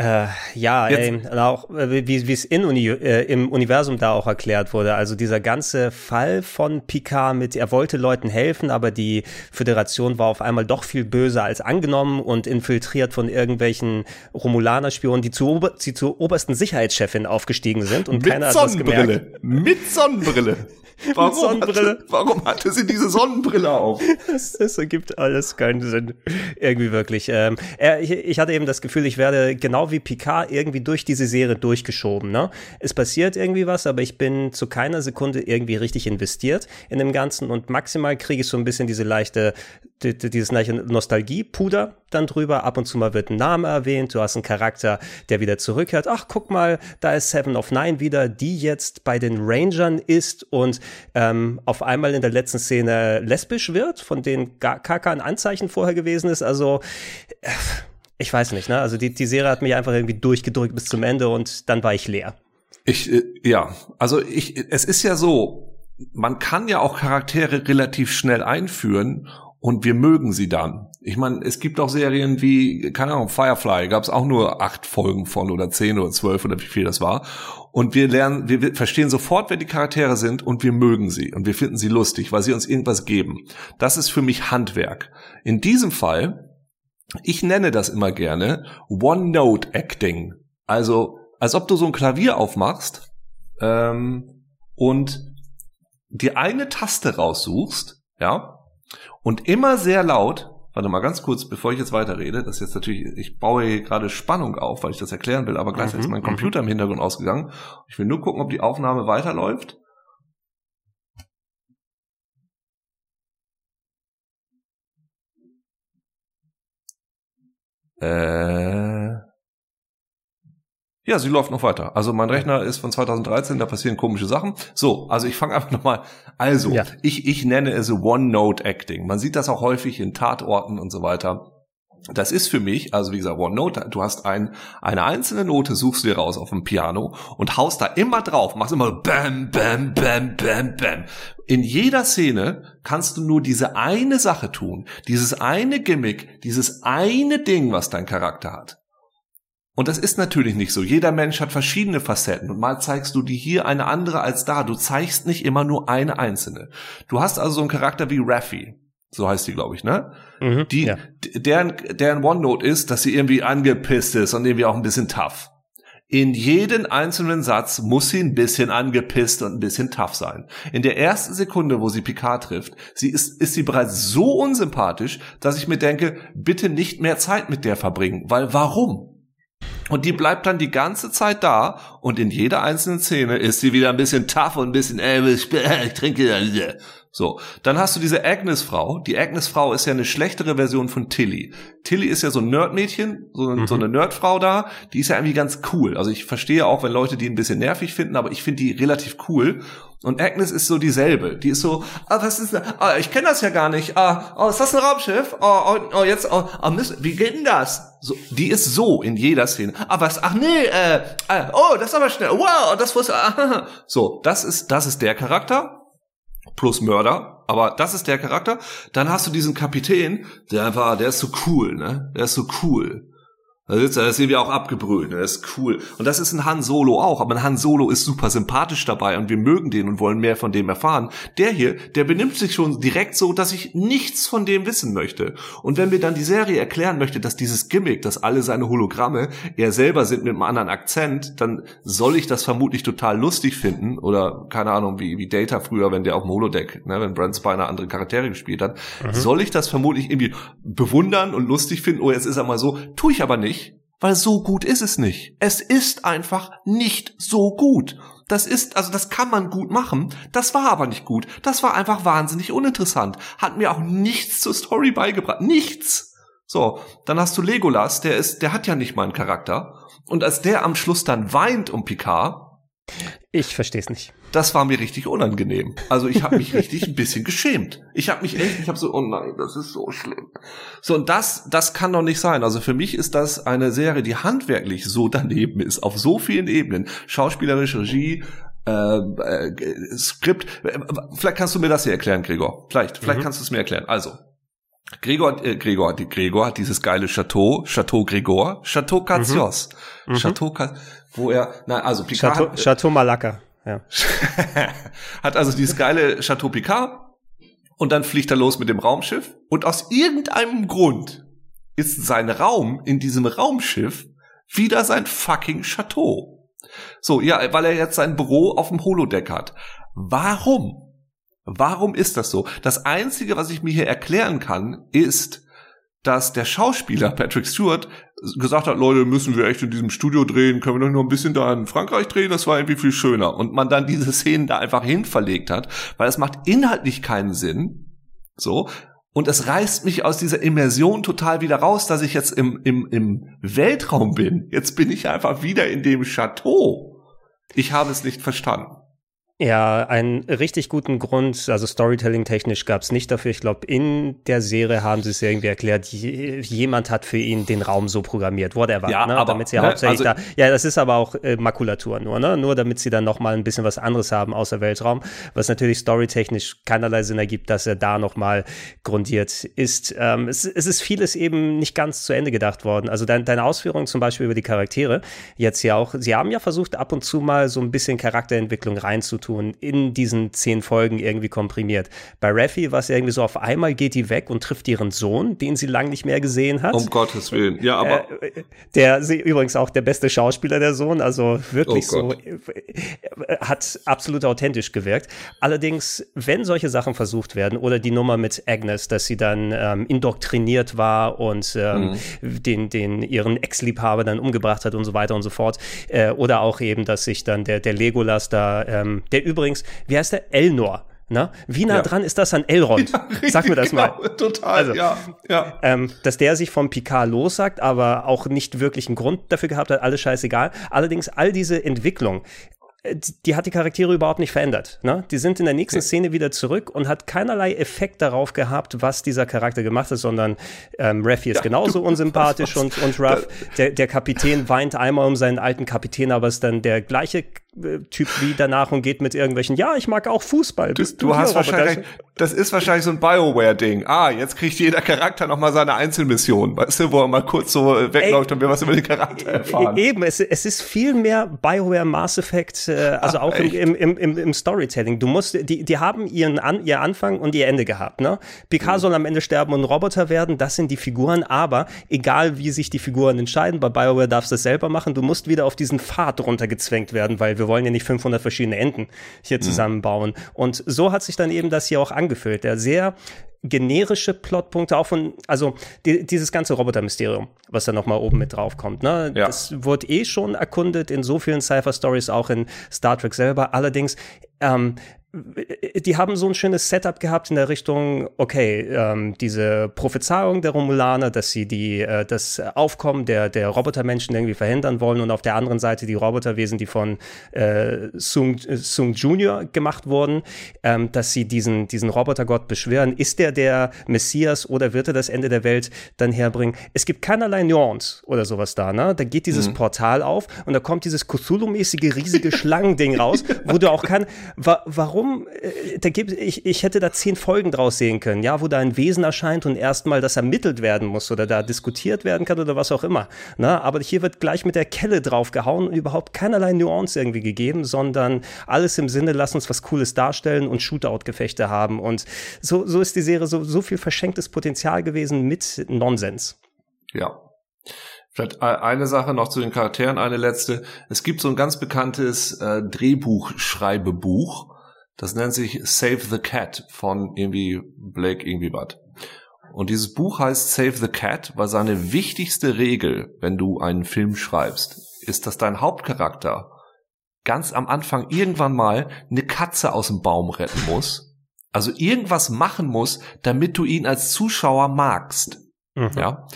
Speaker 1: Äh, ja, ey, auch äh, wie es in Uni, äh, im Universum da auch erklärt wurde. Also dieser ganze Fall von Picard mit, er wollte Leuten helfen, aber die Föderation war auf einmal doch viel böser als angenommen und infiltriert von irgendwelchen Romulaner-Spionen, die, zu, die zur obersten Sicherheitschefin aufgestiegen sind und
Speaker 2: mit
Speaker 1: keiner hat
Speaker 2: was
Speaker 1: gemerkt.
Speaker 2: Mit Sonnenbrille. Warum, Sonnenbrille. Hatte, warum hatte sie diese Sonnenbrille auf?
Speaker 1: Das, das ergibt alles keinen Sinn. Irgendwie wirklich. Ähm, ich, ich hatte eben das Gefühl, ich werde genau wie Picard irgendwie durch diese Serie durchgeschoben. Ne? Es passiert irgendwie was, aber ich bin zu keiner Sekunde irgendwie richtig investiert in dem Ganzen und maximal kriege ich so ein bisschen diese leichte dieses Nostalgie-Puder dann drüber. Ab und zu mal wird ein Name erwähnt. Du hast einen Charakter, der wieder zurückkehrt. Ach, guck mal, da ist Seven of Nine wieder, die jetzt bei den Rangern ist und ähm, auf einmal in der letzten Szene lesbisch wird, von denen gar, gar kein Anzeichen vorher gewesen ist. Also, äh, ich weiß nicht, ne? Also die, die Serie hat mich einfach irgendwie durchgedrückt bis zum Ende und dann war ich leer.
Speaker 2: Ich, äh, ja, also ich, es ist ja so, man kann ja auch Charaktere relativ schnell einführen und wir mögen sie dann. Ich meine, es gibt auch Serien wie, keine Ahnung, Firefly, gab es auch nur acht Folgen von oder zehn oder zwölf oder wie viel das war. Und wir lernen, wir verstehen sofort, wer die Charaktere sind und wir mögen sie und wir finden sie lustig, weil sie uns irgendwas geben. Das ist für mich Handwerk. In diesem Fall, ich nenne das immer gerne One-Note-Acting. Also, als ob du so ein Klavier aufmachst ähm, und dir eine Taste raussuchst, ja, und immer sehr laut, warte mal ganz kurz, bevor ich jetzt weiterrede, das ist jetzt natürlich, ich baue hier gerade Spannung auf, weil ich das erklären will, aber gleichzeitig mhm, ist mein mhm. Computer im Hintergrund ausgegangen. Ich will nur gucken, ob die Aufnahme weiterläuft. Äh, ja, sie läuft noch weiter. Also mein Rechner ist von 2013, da passieren komische Sachen. So, also ich fange einfach nochmal. Also, ja. ich, ich nenne es One-Note-Acting. Man sieht das auch häufig in Tatorten und so weiter. Das ist für mich, also wie gesagt, OneNote, du hast ein, eine einzelne Note, suchst du dir raus auf dem Piano und haust da immer drauf, machst immer bam, bam, bam, bam, bam. In jeder Szene kannst du nur diese eine Sache tun, dieses eine Gimmick, dieses eine Ding, was dein Charakter hat. Und das ist natürlich nicht so. Jeder Mensch hat verschiedene Facetten und mal zeigst du die hier eine andere als da. Du zeigst nicht immer nur eine einzelne. Du hast also so einen Charakter wie Raffi. So heißt die, glaube ich, ne? Mhm, die, ja. deren, deren OneNote ist, dass sie irgendwie angepisst ist und irgendwie auch ein bisschen tough. In jeden einzelnen Satz muss sie ein bisschen angepisst und ein bisschen tough sein. In der ersten Sekunde, wo sie Picard trifft, sie ist, ist sie bereits so unsympathisch, dass ich mir denke, bitte nicht mehr Zeit mit der verbringen. Weil warum? Und die bleibt dann die ganze Zeit da und in jeder einzelnen Szene ist sie wieder ein bisschen tough und ein bisschen, äh, ich, ich trinke. So, dann hast du diese Agnes-Frau. Die Agnes-Frau ist ja eine schlechtere Version von Tilly. Tilly ist ja so ein Nerd-Mädchen, so, mhm. so eine Nerdfrau da. Die ist ja irgendwie ganz cool. Also ich verstehe auch, wenn Leute die ein bisschen nervig finden, aber ich finde die relativ cool. Und Agnes ist so dieselbe. Die ist so, ah, was ist, ah, ich kenne das ja gar nicht. Ah, oh, ist das ein Raumschiff? Oh, oh, oh jetzt, oh, oh Mist, wie geht denn das? So, die ist so in jeder Szene. Ah, was? Ach nee, äh, äh oh, das ist aber schnell. Wow, das wusste. Ah, so, das ist, das ist der Charakter plus Mörder. Aber das ist der Charakter. Dann hast du diesen Kapitän, der einfach, der ist so cool, ne? Der ist so cool. Da sitzt er, das sehen wir auch abgebrüht, das ist cool. Und das ist ein Han Solo auch, aber ein Han Solo ist super sympathisch dabei und wir mögen den und wollen mehr von dem erfahren. Der hier, der benimmt sich schon direkt so, dass ich nichts von dem wissen möchte. Und wenn mir dann die Serie erklären möchte, dass dieses Gimmick, dass alle seine Hologramme er selber sind mit einem anderen Akzent, dann soll ich das vermutlich total lustig finden oder keine Ahnung, wie, wie Data früher, wenn der auf dem Holodeck, ne, wenn Brent Spiner andere Charaktere gespielt hat, mhm. soll ich das vermutlich irgendwie bewundern und lustig finden, oh, jetzt ist er mal so, tue ich aber nicht weil so gut ist es nicht. Es ist einfach nicht so gut. Das ist, also das kann man gut machen. Das war aber nicht gut. Das war einfach wahnsinnig uninteressant. Hat mir auch nichts zur Story beigebracht. Nichts. So, dann hast du Legolas, der ist, der hat ja nicht mal einen Charakter. Und als der am Schluss dann weint um Picard.
Speaker 1: Ich verstehe es nicht
Speaker 2: das war mir richtig unangenehm. Also ich habe mich richtig ein bisschen geschämt. Ich habe mich echt, ich habe so, oh nein, das ist so schlimm. So und das, das kann doch nicht sein. Also für mich ist das eine Serie, die handwerklich so daneben ist, auf so vielen Ebenen, schauspielerische Regie, äh, äh, Skript. Vielleicht kannst du mir das hier erklären, Gregor. Vielleicht, vielleicht mhm. kannst du es mir erklären. Also Gregor, äh, Gregor, die Gregor hat dieses geile Chateau, Chateau Gregor, Chateau Cazios, mhm. Chateau, wo er, na, also
Speaker 1: Picard. Chateau, hat, Chateau Malacca, ja.
Speaker 2: hat also dieses geile Chateau Picard und dann fliegt er los mit dem Raumschiff und aus irgendeinem Grund ist sein Raum in diesem Raumschiff wieder sein fucking Chateau. So, ja, weil er jetzt sein Büro auf dem Holodeck hat. Warum? Warum ist das so? Das Einzige, was ich mir hier erklären kann, ist, dass der Schauspieler Patrick Stewart gesagt hat, Leute, müssen wir echt in diesem Studio drehen, können wir doch nur ein bisschen da in Frankreich drehen, das war irgendwie viel schöner. Und man dann diese Szenen da einfach hin verlegt hat, weil es macht inhaltlich keinen Sinn. So. Und es reißt mich aus dieser Immersion total wieder raus, dass ich jetzt im, im, im Weltraum bin. Jetzt bin ich einfach wieder in dem Chateau. Ich habe es nicht verstanden.
Speaker 1: Ja, einen richtig guten Grund, also Storytelling-technisch gab es nicht dafür. Ich glaube, in der Serie haben sie es irgendwie erklärt, jemand hat für ihn den Raum so programmiert, whatever, ja, ne? aber, damit sie ne, hauptsächlich also, da, ja, das ist aber auch äh, Makulatur nur, ne? nur damit sie dann nochmal ein bisschen was anderes haben außer Weltraum, was natürlich storytechnisch keinerlei Sinn ergibt, dass er da nochmal grundiert ist. Ähm, es, es ist vieles eben nicht ganz zu Ende gedacht worden. Also dein, deine Ausführungen zum Beispiel über die Charaktere, jetzt ja auch, sie haben ja versucht, ab und zu mal so ein bisschen Charakterentwicklung reinzutun tun, in diesen zehn Folgen irgendwie komprimiert. Bei Raffi war es irgendwie so, auf einmal geht die weg und trifft ihren Sohn, den sie lange nicht mehr gesehen hat.
Speaker 2: Um Gottes Willen, ja, aber.
Speaker 1: Äh, der sie übrigens auch der beste Schauspieler der Sohn, also wirklich oh so, äh, hat absolut authentisch gewirkt. Allerdings, wenn solche Sachen versucht werden, oder die Nummer mit Agnes, dass sie dann ähm, indoktriniert war und ähm, mhm. den, den ihren Ex-Liebhaber dann umgebracht hat und so weiter und so fort. Äh, oder auch eben, dass sich dann der, der Legolas da, ähm, der übrigens, wie heißt der? Elnor. Na, wie nah ja. dran ist das an Elrond? Ja, Sag mir das genau, mal.
Speaker 2: Total, also, ja, ja.
Speaker 1: Ähm, dass der sich vom Picard lossagt, aber auch nicht wirklich einen Grund dafür gehabt hat, alles scheißegal. Allerdings all diese Entwicklung, äh, die hat die Charaktere überhaupt nicht verändert. Ne? Die sind in der nächsten Szene wieder zurück und hat keinerlei Effekt darauf gehabt, was dieser Charakter gemacht hat, sondern ähm, Raffi ist ja, genauso du, unsympathisch und, und Ruff. Der, der Kapitän weint einmal um seinen alten Kapitän, aber ist dann der gleiche Typ wie danach und geht mit irgendwelchen, ja, ich mag auch Fußball.
Speaker 2: Du, du, hast wahrscheinlich, das ist wahrscheinlich so ein Bioware-Ding. Ah, jetzt kriegt jeder Charakter nochmal seine Einzelmission, weißt du, wo er mal kurz so äh, wegläuft Ey, und wir was über den Charakter e-, erfahren.
Speaker 1: Eben, es, es ist viel mehr Bioware Mass Effect, äh, also Ach, auch im, im, im, im, Storytelling. Du musst, die, die haben ihren An, ihr Anfang und ihr Ende gehabt, ne? Picard mhm. soll am Ende sterben und Roboter werden, das sind die Figuren, aber egal wie sich die Figuren entscheiden, bei Bioware darfst du es selber machen, du musst wieder auf diesen Pfad runtergezwängt werden, weil wir wollen ja nicht 500 verschiedene Enden hier mhm. zusammenbauen. Und so hat sich dann eben das hier auch angefüllt. Der sehr generische Plotpunkte auch von, also die, dieses ganze Roboter-Mysterium, was da nochmal oben mit drauf kommt, ne? Ja. Das wurde eh schon erkundet in so vielen Cypher-Stories, auch in Star Trek selber. Allerdings, ähm, die haben so ein schönes Setup gehabt in der Richtung, okay, ähm, diese Prophezeiung der Romulaner, dass sie die, äh, das Aufkommen der, der Robotermenschen irgendwie verhindern wollen und auf der anderen Seite die Roboterwesen, die von äh, Sung, Sung Junior gemacht wurden, ähm, dass sie diesen, diesen Robotergott beschwören. Ist der der Messias oder wird er das Ende der Welt dann herbringen? Es gibt keinerlei Nuance oder sowas da, ne? Da geht dieses mhm. Portal auf und da kommt dieses Cthulhu-mäßige riesige Schlangending raus, wo du auch kann, wa warum warum, äh, da gibt, ich, ich hätte da zehn Folgen draus sehen können, ja, wo da ein Wesen erscheint und erstmal das ermittelt werden muss oder da diskutiert werden kann oder was auch immer. Na, ne? aber hier wird gleich mit der Kelle draufgehauen und überhaupt keinerlei Nuance irgendwie gegeben, sondern alles im Sinne, lass uns was Cooles darstellen und Shootout-Gefechte haben. Und so, so ist die Serie so, so viel verschenktes Potenzial gewesen mit Nonsens.
Speaker 2: Ja, Vielleicht eine Sache noch zu den Charakteren, eine letzte. Es gibt so ein ganz bekanntes äh, Drehbuchschreibebuch, das nennt sich Save the Cat von irgendwie Blake irgendwie was. Und dieses Buch heißt Save the Cat, weil seine wichtigste Regel, wenn du einen Film schreibst, ist, dass dein Hauptcharakter ganz am Anfang irgendwann mal eine Katze aus dem Baum retten muss. Also irgendwas machen muss, damit du ihn als Zuschauer magst. Mhm. Ja.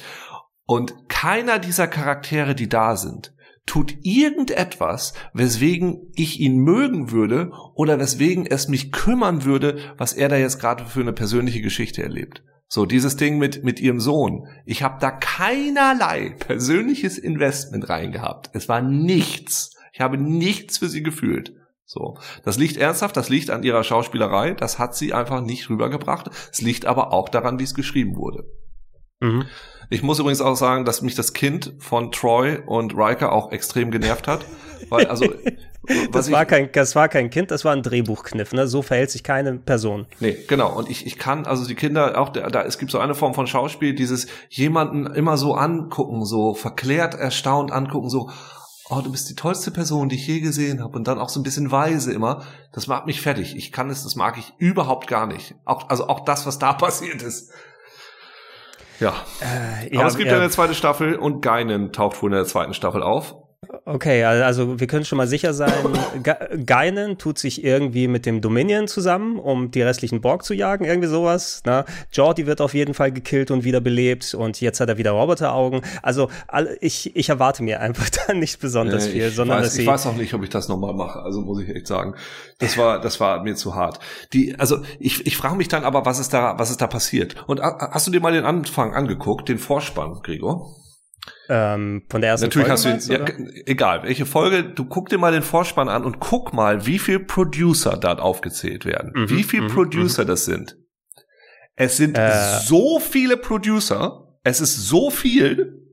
Speaker 2: Und keiner dieser Charaktere, die da sind, tut irgendetwas, weswegen ich ihn mögen würde oder weswegen es mich kümmern würde, was er da jetzt gerade für eine persönliche Geschichte erlebt. So, dieses Ding mit, mit ihrem Sohn. Ich habe da keinerlei persönliches Investment reingehabt. Es war nichts. Ich habe nichts für sie gefühlt. So. Das liegt ernsthaft, das liegt an ihrer Schauspielerei, das hat sie einfach nicht rübergebracht. Es liegt aber auch daran, wie es geschrieben wurde. Mhm. Ich muss übrigens auch sagen, dass mich das Kind von Troy und Riker auch extrem genervt hat. Weil, also,
Speaker 1: das, war kein, das war kein Kind, das war ein Drehbuchkniff, ne? So verhält sich keine Person.
Speaker 2: Nee, genau. Und ich, ich kann, also die Kinder, auch da, es gibt so eine Form von Schauspiel, dieses jemanden immer so angucken, so verklärt, erstaunt angucken, so, oh, du bist die tollste Person, die ich je gesehen habe. Und dann auch so ein bisschen weise immer. Das macht mich fertig. Ich kann es, das mag ich überhaupt gar nicht. Auch, also auch das, was da passiert ist. Ja. Äh, ja Aber es gibt ja, ja eine zweite Staffel und Geinen taucht wohl in der zweiten Staffel auf.
Speaker 1: Okay, also wir können schon mal sicher sein, Geinen tut sich irgendwie mit dem Dominion zusammen, um die restlichen Borg zu jagen, irgendwie sowas. Ne? Jordi wird auf jeden Fall gekillt und wiederbelebt und jetzt hat er wieder Roboteraugen. Also ich, ich erwarte mir einfach da nicht besonders viel,
Speaker 2: ich
Speaker 1: sondern
Speaker 2: weiß,
Speaker 1: dass
Speaker 2: ich weiß auch nicht, ob ich das nochmal mache. Also muss ich echt sagen, das war das war mir zu hart. Die, also ich, ich frage mich dann aber, was ist da was ist da passiert? Und hast du dir mal den Anfang angeguckt, den Vorspann, Gregor?
Speaker 1: Ähm, von der ersten
Speaker 2: Natürlich Folge hast du, ja, egal, welche Folge, du guck dir mal den Vorspann an und guck mal, wie viel Producer dort aufgezählt werden. Mhm, wie viel mhm, Producer mhm. das sind. Es sind äh. so viele Producer, es ist so viel,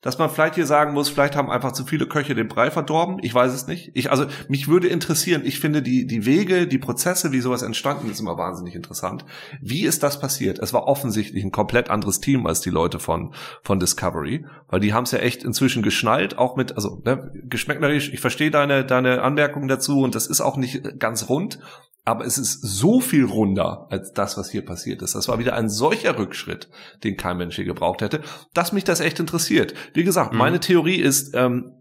Speaker 2: dass man vielleicht hier sagen muss, vielleicht haben einfach zu viele Köche den Brei verdorben. Ich weiß es nicht. Ich, also, mich würde interessieren, ich finde die, die Wege, die Prozesse, wie sowas entstanden ist, immer wahnsinnig interessant. Wie ist das passiert? Es war offensichtlich ein komplett anderes Team als die Leute von, von Discovery, weil die haben es ja echt inzwischen geschnallt, auch mit, also, ne, geschmäcknerisch, ich verstehe deine, deine Anmerkungen dazu und das ist auch nicht ganz rund, aber es ist so viel runder als das, was hier passiert ist. Das war wieder ein solcher Rückschritt, den kein Mensch hier gebraucht hätte, dass mich das echt interessiert. Wie gesagt, mhm. meine Theorie ist, ähm,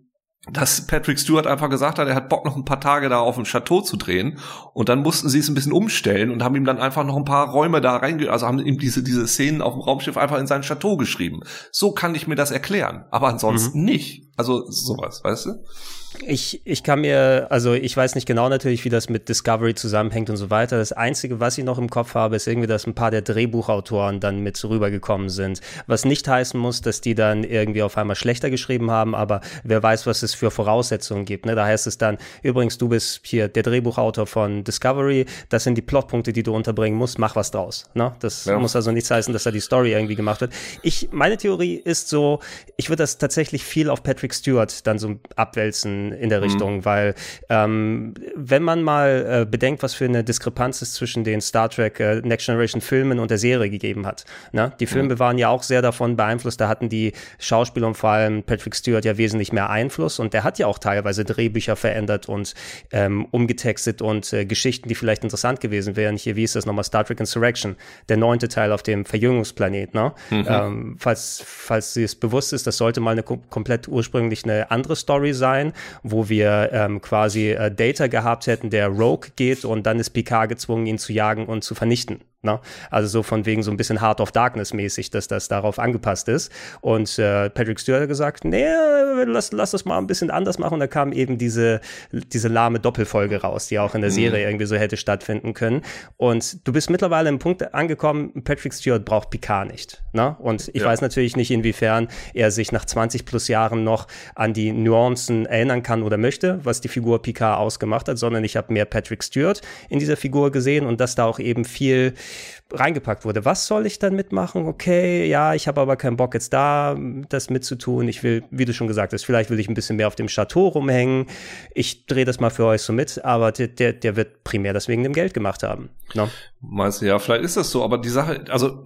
Speaker 2: dass Patrick Stewart einfach gesagt hat, er hat Bock noch ein paar Tage da auf dem Chateau zu drehen und dann mussten sie es ein bisschen umstellen und haben ihm dann einfach noch ein paar Räume da reinge, also haben ihm diese, diese Szenen auf dem Raumschiff einfach in sein Chateau geschrieben. So kann ich mir das erklären, aber ansonsten mhm. nicht. Also sowas, weißt du?
Speaker 1: Ich, ich kann mir, also ich weiß nicht genau natürlich, wie das mit Discovery zusammenhängt und so weiter. Das Einzige, was ich noch im Kopf habe, ist irgendwie, dass ein paar der Drehbuchautoren dann mit rübergekommen sind. Was nicht heißen muss, dass die dann irgendwie auf einmal schlechter geschrieben haben, aber wer weiß, was es für Voraussetzungen gibt. Ne? Da heißt es dann, übrigens, du bist hier der Drehbuchautor von Discovery, das sind die Plotpunkte, die du unterbringen musst, mach was draus. Ne? Das ja. muss also nichts heißen, dass da die Story irgendwie gemacht wird. Ich, meine Theorie ist so, ich würde das tatsächlich viel auf Patrick Stewart dann so abwälzen in, der mhm. Richtung, weil ähm, wenn man mal äh, bedenkt, was für eine Diskrepanz es zwischen den Star Trek äh, Next Generation Filmen und der Serie gegeben hat. Ne? Die Filme mhm. waren ja auch sehr davon beeinflusst, da hatten die Schauspieler und vor allem Patrick Stewart ja wesentlich mehr Einfluss und der hat ja auch teilweise Drehbücher verändert und ähm, umgetextet und äh, Geschichten, die vielleicht interessant gewesen wären. Hier, wie ist das nochmal, Star Trek Insurrection, der neunte Teil auf dem Verjüngungsplanet. Ne? Mhm. Ähm, falls, falls sie es bewusst ist, das sollte mal eine komplett ursprünglich eine andere Story sein wo wir ähm, quasi äh, Data gehabt hätten, der Rogue geht und dann ist Picard gezwungen, ihn zu jagen und zu vernichten. Ne? Also so von wegen so ein bisschen Heart of Darkness mäßig, dass das darauf angepasst ist. Und äh, Patrick Stewart hat gesagt, nee, lass, lass das mal ein bisschen anders machen. Und da kam eben diese, diese lahme Doppelfolge raus, die auch in der mhm. Serie mhm. irgendwie so hätte stattfinden können. Und du bist mittlerweile im Punkt angekommen, Patrick Stewart braucht Picard nicht. Ne? Und ich ja. weiß natürlich nicht, inwiefern er sich nach 20 plus Jahren noch an die Nuancen erinnern kann oder möchte, was die Figur Picard ausgemacht hat, sondern ich habe mehr Patrick Stewart in dieser Figur gesehen und dass da auch eben viel reingepackt wurde. Was soll ich dann mitmachen? Okay, ja, ich habe aber keinen Bock jetzt da, das mitzutun. Ich will, wie du schon gesagt hast, vielleicht will ich ein bisschen mehr auf dem Chateau rumhängen. Ich drehe das mal für euch so mit, aber der, der, der wird primär das wegen dem Geld gemacht haben. No? Ne?
Speaker 2: Meinst du, ja, vielleicht ist das so, aber die Sache, also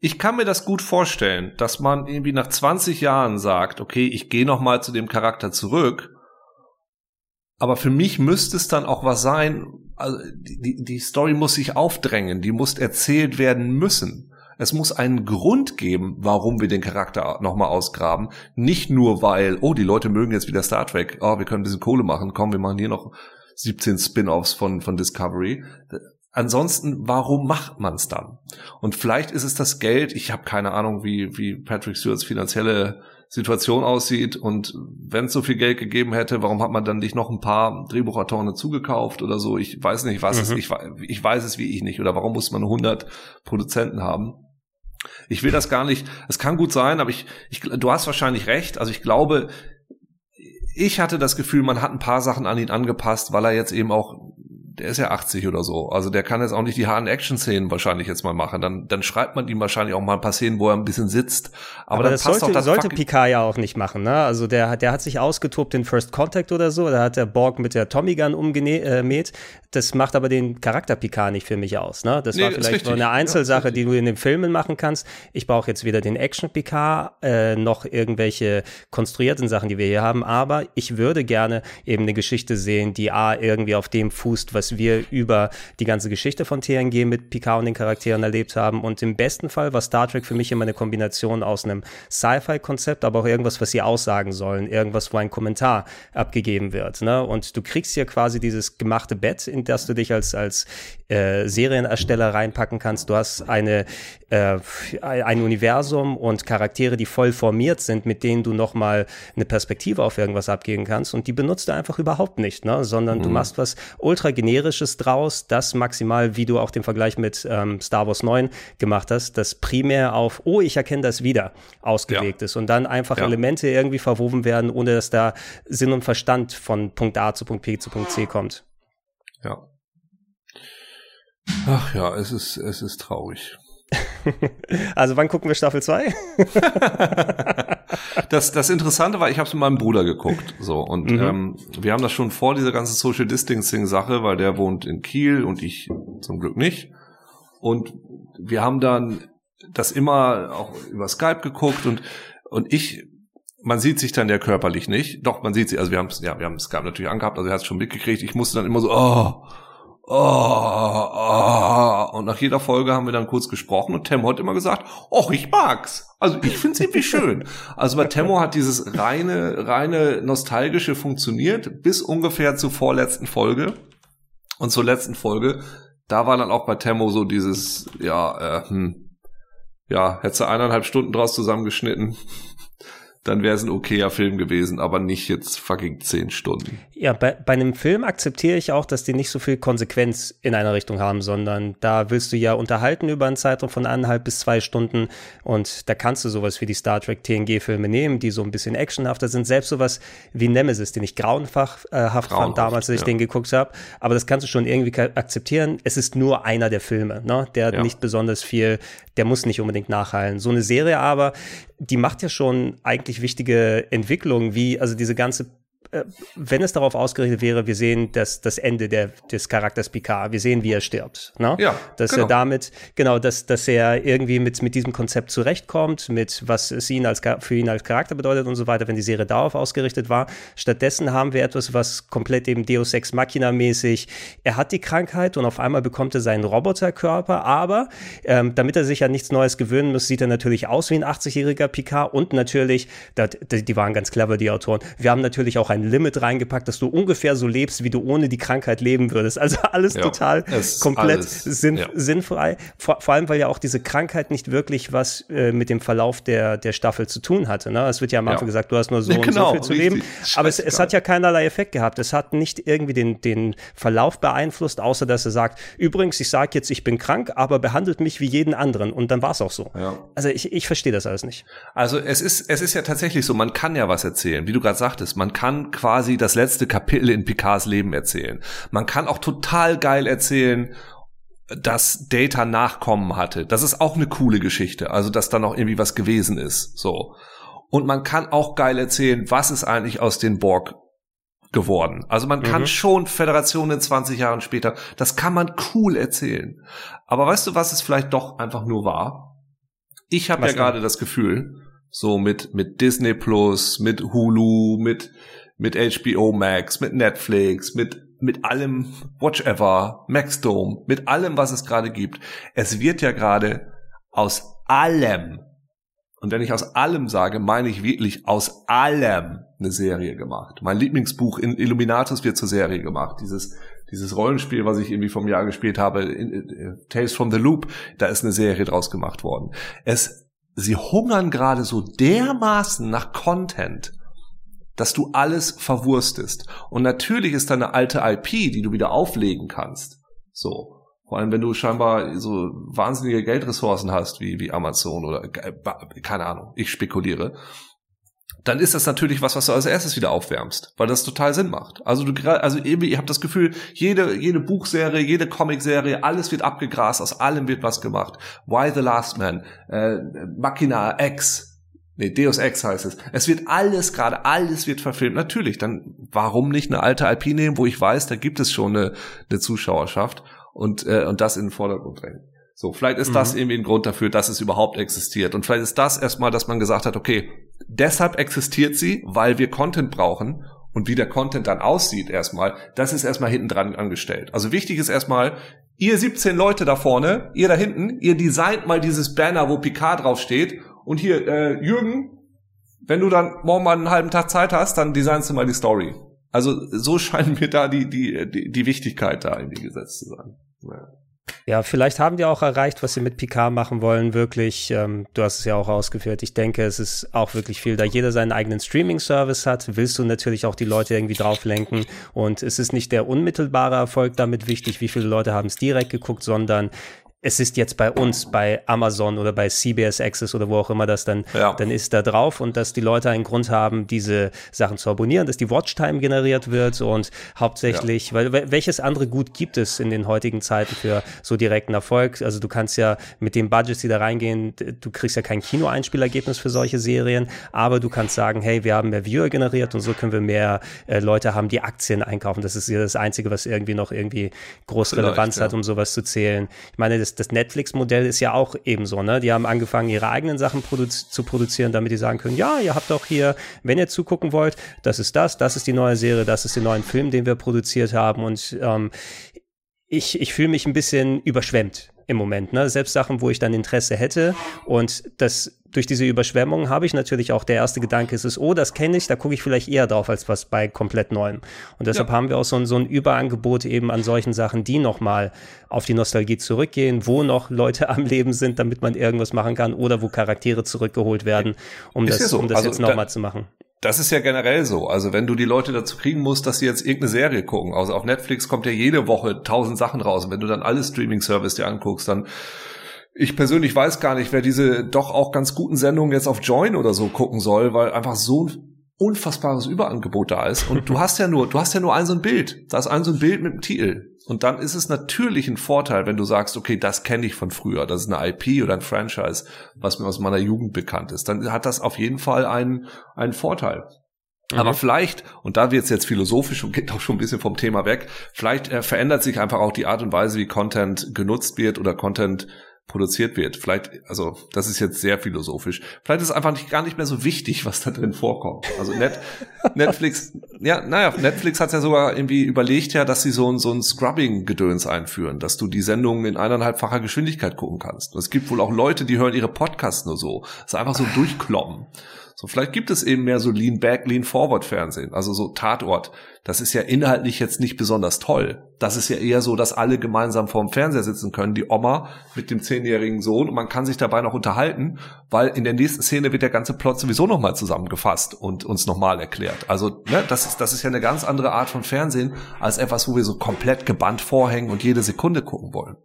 Speaker 2: ich kann mir das gut vorstellen, dass man irgendwie nach 20 Jahren sagt, okay, ich gehe noch mal zu dem Charakter zurück aber für mich müsste es dann auch was sein, also die, die Story muss sich aufdrängen, die muss erzählt werden müssen. Es muss einen Grund geben, warum wir den Charakter nochmal ausgraben. Nicht nur, weil, oh, die Leute mögen jetzt wieder Star Trek, oh, wir können ein bisschen Kohle machen, komm, wir machen hier noch 17 Spin-offs von, von Discovery. Ansonsten, warum macht man es dann? Und vielleicht ist es das Geld, ich habe keine Ahnung, wie, wie Patrick Stewarts finanzielle Situation aussieht und wenn es so viel Geld gegeben hätte, warum hat man dann nicht noch ein paar Drehbuchautoren dazugekauft oder so? Ich weiß nicht, was mhm. es, ich, ich weiß es wie ich nicht oder warum muss man 100 Produzenten haben? Ich will das gar nicht, es kann gut sein, aber ich, ich, du hast wahrscheinlich recht, also ich glaube, ich hatte das Gefühl, man hat ein paar Sachen an ihn angepasst, weil er jetzt eben auch der ist ja 80 oder so. Also der kann jetzt auch nicht die harten Action-Szenen wahrscheinlich jetzt mal machen. Dann, dann schreibt man ihm wahrscheinlich auch mal ein paar Szenen, wo er ein bisschen sitzt.
Speaker 1: Aber, Aber das sollte, das sollte Picard ja auch nicht machen. Ne? Also der, der hat sich ausgetobt in First Contact oder so. Da hat der Borg mit der Tommy Gun umgemäht. Das macht aber den Charakter Picard nicht für mich aus. Ne? Das nee, war vielleicht nur eine Einzelsache, ja, die du in den Filmen machen kannst. Ich brauche jetzt weder den Action Picard äh, noch irgendwelche konstruierten Sachen, die wir hier haben. Aber ich würde gerne eben eine Geschichte sehen, die A irgendwie auf dem fußt, was was wir über die ganze Geschichte von TNG mit Picard und den Charakteren erlebt haben. Und im besten Fall war Star Trek für mich immer eine Kombination aus einem Sci-Fi-Konzept, aber auch irgendwas, was sie aussagen sollen, irgendwas, wo ein Kommentar abgegeben wird. Ne? Und du kriegst hier quasi dieses gemachte Bett, in das du dich als, als äh, Serienersteller reinpacken kannst. Du hast eine, äh, ein Universum und Charaktere, die voll formiert sind, mit denen du nochmal eine Perspektive auf irgendwas abgeben kannst. Und die benutzt du einfach überhaupt nicht, ne? sondern mhm. du machst was ultra generisches draus, das maximal, wie du auch den Vergleich mit ähm, Star Wars 9 gemacht hast, das primär auf, oh, ich erkenne das wieder, ausgelegt ja. ist und dann einfach ja. Elemente irgendwie verwoben werden, ohne dass da Sinn und Verstand von Punkt A zu Punkt P zu Punkt C kommt.
Speaker 2: Ja. Ach ja, es ist, es ist traurig.
Speaker 1: also wann gucken wir Staffel 2?
Speaker 2: das, das Interessante war, ich habe es mit meinem Bruder geguckt. So und mhm. ähm, wir haben das schon vor dieser ganzen Social Distancing Sache, weil der wohnt in Kiel und ich zum Glück nicht. Und wir haben dann das immer auch über Skype geguckt und und ich man sieht sich dann ja körperlich nicht. Doch, man sieht sie, also wir haben ja, wir haben Skype natürlich angehabt, also er hat es schon mitgekriegt. Ich musste dann immer so, oh, oh, oh. Und nach jeder Folge haben wir dann kurz gesprochen und Temmo hat immer gesagt, oh, ich mag's. Also ich find's irgendwie schön. Also bei Temmo hat dieses reine, reine nostalgische funktioniert bis ungefähr zur vorletzten Folge. Und zur letzten Folge, da war dann auch bei Temmo so dieses, ja, äh, hm, ja, hätte eineinhalb Stunden draus zusammengeschnitten dann wäre es ein okayer Film gewesen, aber nicht jetzt fucking zehn Stunden.
Speaker 1: Ja, bei, bei einem Film akzeptiere ich auch, dass die nicht so viel Konsequenz in einer Richtung haben, sondern da willst du ja unterhalten über einen Zeitraum von eineinhalb bis zwei Stunden und da kannst du sowas wie die Star Trek TNG-Filme nehmen, die so ein bisschen actionhafter sind. Selbst sowas wie Nemesis, den ich grauenhaft äh, fand damals, als ich ja. den geguckt habe, aber das kannst du schon irgendwie akzeptieren. Es ist nur einer der Filme, ne? der hat ja. nicht besonders viel, der muss nicht unbedingt nachheilen. So eine Serie aber, die macht ja schon eigentlich wichtige Entwicklungen, wie also diese ganze wenn es darauf ausgerichtet wäre, wir sehen das, das Ende der, des Charakters Picard, wir sehen, wie er stirbt. Ne? Ja, dass genau. er damit, genau, dass, dass er irgendwie mit, mit diesem Konzept zurechtkommt, mit was es ihn als, für ihn als Charakter bedeutet und so weiter, wenn die Serie darauf ausgerichtet war. Stattdessen haben wir etwas, was komplett eben Deus Ex Machina mäßig, er hat die Krankheit und auf einmal bekommt er seinen Roboterkörper, aber ähm, damit er sich an nichts Neues gewöhnen muss, sieht er natürlich aus wie ein 80-jähriger Picard und natürlich, dat, die waren ganz clever, die Autoren, wir haben natürlich auch ein ein Limit reingepackt, dass du ungefähr so lebst, wie du ohne die Krankheit leben würdest. Also alles ja, total komplett alles, sinn, ja. sinnfrei. Vor, vor, allem, weil ja auch diese Krankheit nicht wirklich was äh, mit dem Verlauf der, der Staffel zu tun hatte. Ne? Es wird ja am Anfang ja. gesagt, du hast nur so genau, und so genau, viel zu richtig. leben. Aber es, es, hat ja keinerlei Effekt gehabt. Es hat nicht irgendwie den, den Verlauf beeinflusst, außer dass er sagt, übrigens, ich sage jetzt, ich bin krank, aber behandelt mich wie jeden anderen. Und dann war es auch so. Also ich, ich verstehe das alles nicht.
Speaker 2: Also es ist, es ist ja tatsächlich so, man kann ja was erzählen. Wie du gerade sagtest, man kann quasi das letzte Kapitel in Picards Leben erzählen. Man kann auch total geil erzählen, dass Data Nachkommen hatte. Das ist auch eine coole Geschichte. Also, dass da noch irgendwie was gewesen ist. So. Und man kann auch geil erzählen, was ist eigentlich aus den Borg geworden. Also man kann mhm. schon Föderationen 20 Jahren später, das kann man cool erzählen. Aber weißt du, was es vielleicht doch einfach nur war? Ich habe ja gerade das Gefühl, so mit mit Disney Plus, mit Hulu, mit mit HBO Max, mit Netflix, mit mit allem whatever, Maxdome, mit allem, was es gerade gibt. Es wird ja gerade aus allem, und wenn ich aus allem sage, meine ich wirklich aus allem eine Serie gemacht. Mein Lieblingsbuch in Illuminatus wird zur Serie gemacht. Dieses, dieses Rollenspiel, was ich irgendwie vom Jahr gespielt habe, in, in, äh, Tales from the Loop, da ist eine Serie draus gemacht worden. Es, sie hungern gerade so dermaßen nach Content, dass du alles verwurstest. Und natürlich ist da eine alte IP, die du wieder auflegen kannst. So. Vor allem, wenn du scheinbar so wahnsinnige Geldressourcen hast, wie, wie Amazon oder, äh, keine Ahnung, ich spekuliere. dann ist das natürlich was, was du als erstes wieder aufwärmst, weil das total Sinn macht. Also du also eben, ihr habt das Gefühl, jede jede Buchserie, jede Comicserie, alles wird abgegrast, aus allem wird was gemacht. Why the Last Man, äh, Machina X, nee, Deus Ex heißt es. Es wird alles gerade, alles wird verfilmt. Natürlich, dann warum nicht eine alte IP nehmen, wo ich weiß, da gibt es schon eine, eine Zuschauerschaft und äh, und das in den Vordergrund drängen. So, vielleicht ist mhm. das irgendwie ein Grund dafür, dass es überhaupt existiert. Und vielleicht ist das erstmal, dass man gesagt hat, okay, deshalb existiert sie, weil wir Content brauchen. Und wie der Content dann aussieht erstmal, das ist erstmal hinten dran angestellt. Also wichtig ist erstmal, ihr 17 Leute da vorne, ihr da hinten, ihr designt mal dieses Banner, wo Picard draufsteht. Und hier, äh, Jürgen, wenn du dann morgen mal einen halben Tag Zeit hast, dann designst du mal die Story. Also so scheint mir da die, die, die, die Wichtigkeit da irgendwie gesetzt zu sein. Ja.
Speaker 1: Ja, vielleicht haben die auch erreicht, was sie mit Picard machen wollen, wirklich. Ähm, du hast es ja auch ausgeführt. Ich denke, es ist auch wirklich viel, da jeder seinen eigenen Streaming-Service hat, willst du natürlich auch die Leute irgendwie drauf lenken. Und es ist nicht der unmittelbare Erfolg damit wichtig, wie viele Leute haben es direkt geguckt, sondern es ist jetzt bei uns, bei Amazon oder bei CBS Access oder wo auch immer das dann, ja. dann ist da drauf und dass die Leute einen Grund haben, diese Sachen zu abonnieren, dass die Watchtime generiert wird und hauptsächlich, ja. weil welches andere Gut gibt es in den heutigen Zeiten für so direkten Erfolg? Also du kannst ja mit den Budgets, die da reingehen, du kriegst ja kein Kinoeinspielergebnis für solche Serien, aber du kannst sagen, hey, wir haben mehr Viewer generiert und so können wir mehr äh, Leute haben, die Aktien einkaufen. Das ist ja das Einzige, was irgendwie noch irgendwie groß Relevanz ja. hat, um sowas zu zählen. Ich meine, das das, das Netflix-Modell ist ja auch ebenso, ne? Die haben angefangen, ihre eigenen Sachen produ zu produzieren, damit die sagen können, ja, ihr habt auch hier, wenn ihr zugucken wollt, das ist das, das ist die neue Serie, das ist der neue Film, den wir produziert haben. Und ähm, ich, ich fühle mich ein bisschen überschwemmt im Moment. Ne? Selbst Sachen, wo ich dann Interesse hätte. Und das durch diese Überschwemmung habe ich natürlich auch der erste Gedanke ist es, oh, das kenne ich, da gucke ich vielleicht eher drauf als was bei komplett Neuem. Und deshalb ja. haben wir auch so ein, so ein Überangebot eben an solchen Sachen, die nochmal auf die Nostalgie zurückgehen, wo noch Leute am Leben sind, damit man irgendwas machen kann oder wo Charaktere zurückgeholt werden, um ist das, ja so. um das also jetzt nochmal zu machen.
Speaker 2: Das ist ja generell so. Also wenn du die Leute dazu kriegen musst, dass sie jetzt irgendeine Serie gucken. Also auf Netflix kommt ja jede Woche tausend Sachen raus. Und wenn du dann alle Streaming-Service dir anguckst, dann ich persönlich weiß gar nicht, wer diese doch auch ganz guten Sendungen jetzt auf Join oder so gucken soll, weil einfach so unfassbares Überangebot da ist. Und du hast ja nur, du hast ja nur ein so ein Bild. Da ist ein so ein Bild mit einem Titel. Und dann ist es natürlich ein Vorteil, wenn du sagst, okay, das kenne ich von früher. Das ist eine IP oder ein Franchise, was mir aus meiner Jugend bekannt ist. Dann hat das auf jeden Fall einen, einen Vorteil. Mhm. Aber vielleicht, und da wird es jetzt philosophisch und geht auch schon ein bisschen vom Thema weg, vielleicht äh, verändert sich einfach auch die Art und Weise, wie Content genutzt wird oder Content produziert wird. Vielleicht, also das ist jetzt sehr philosophisch. Vielleicht ist es einfach nicht, gar nicht mehr so wichtig, was da drin vorkommt. Also Net, Netflix, ja, naja, Netflix hat ja sogar irgendwie überlegt ja, dass sie so ein, so ein Scrubbing-Gedöns einführen, dass du die Sendungen in eineinhalbfacher Geschwindigkeit gucken kannst. Es gibt wohl auch Leute, die hören ihre Podcasts nur so. Das ist einfach so durchkloppen. So, vielleicht gibt es eben mehr so Lean Back, Lean Forward Fernsehen, also so Tatort. Das ist ja inhaltlich jetzt nicht besonders toll. Das ist ja eher so, dass alle gemeinsam vorm Fernseher sitzen können, die Oma mit dem zehnjährigen Sohn und man kann sich dabei noch unterhalten, weil in der nächsten Szene wird der ganze Plot sowieso nochmal zusammengefasst und uns nochmal erklärt. Also, ne, das ist, das ist ja eine ganz andere Art von Fernsehen als etwas, wo wir so komplett gebannt vorhängen und jede Sekunde gucken wollen.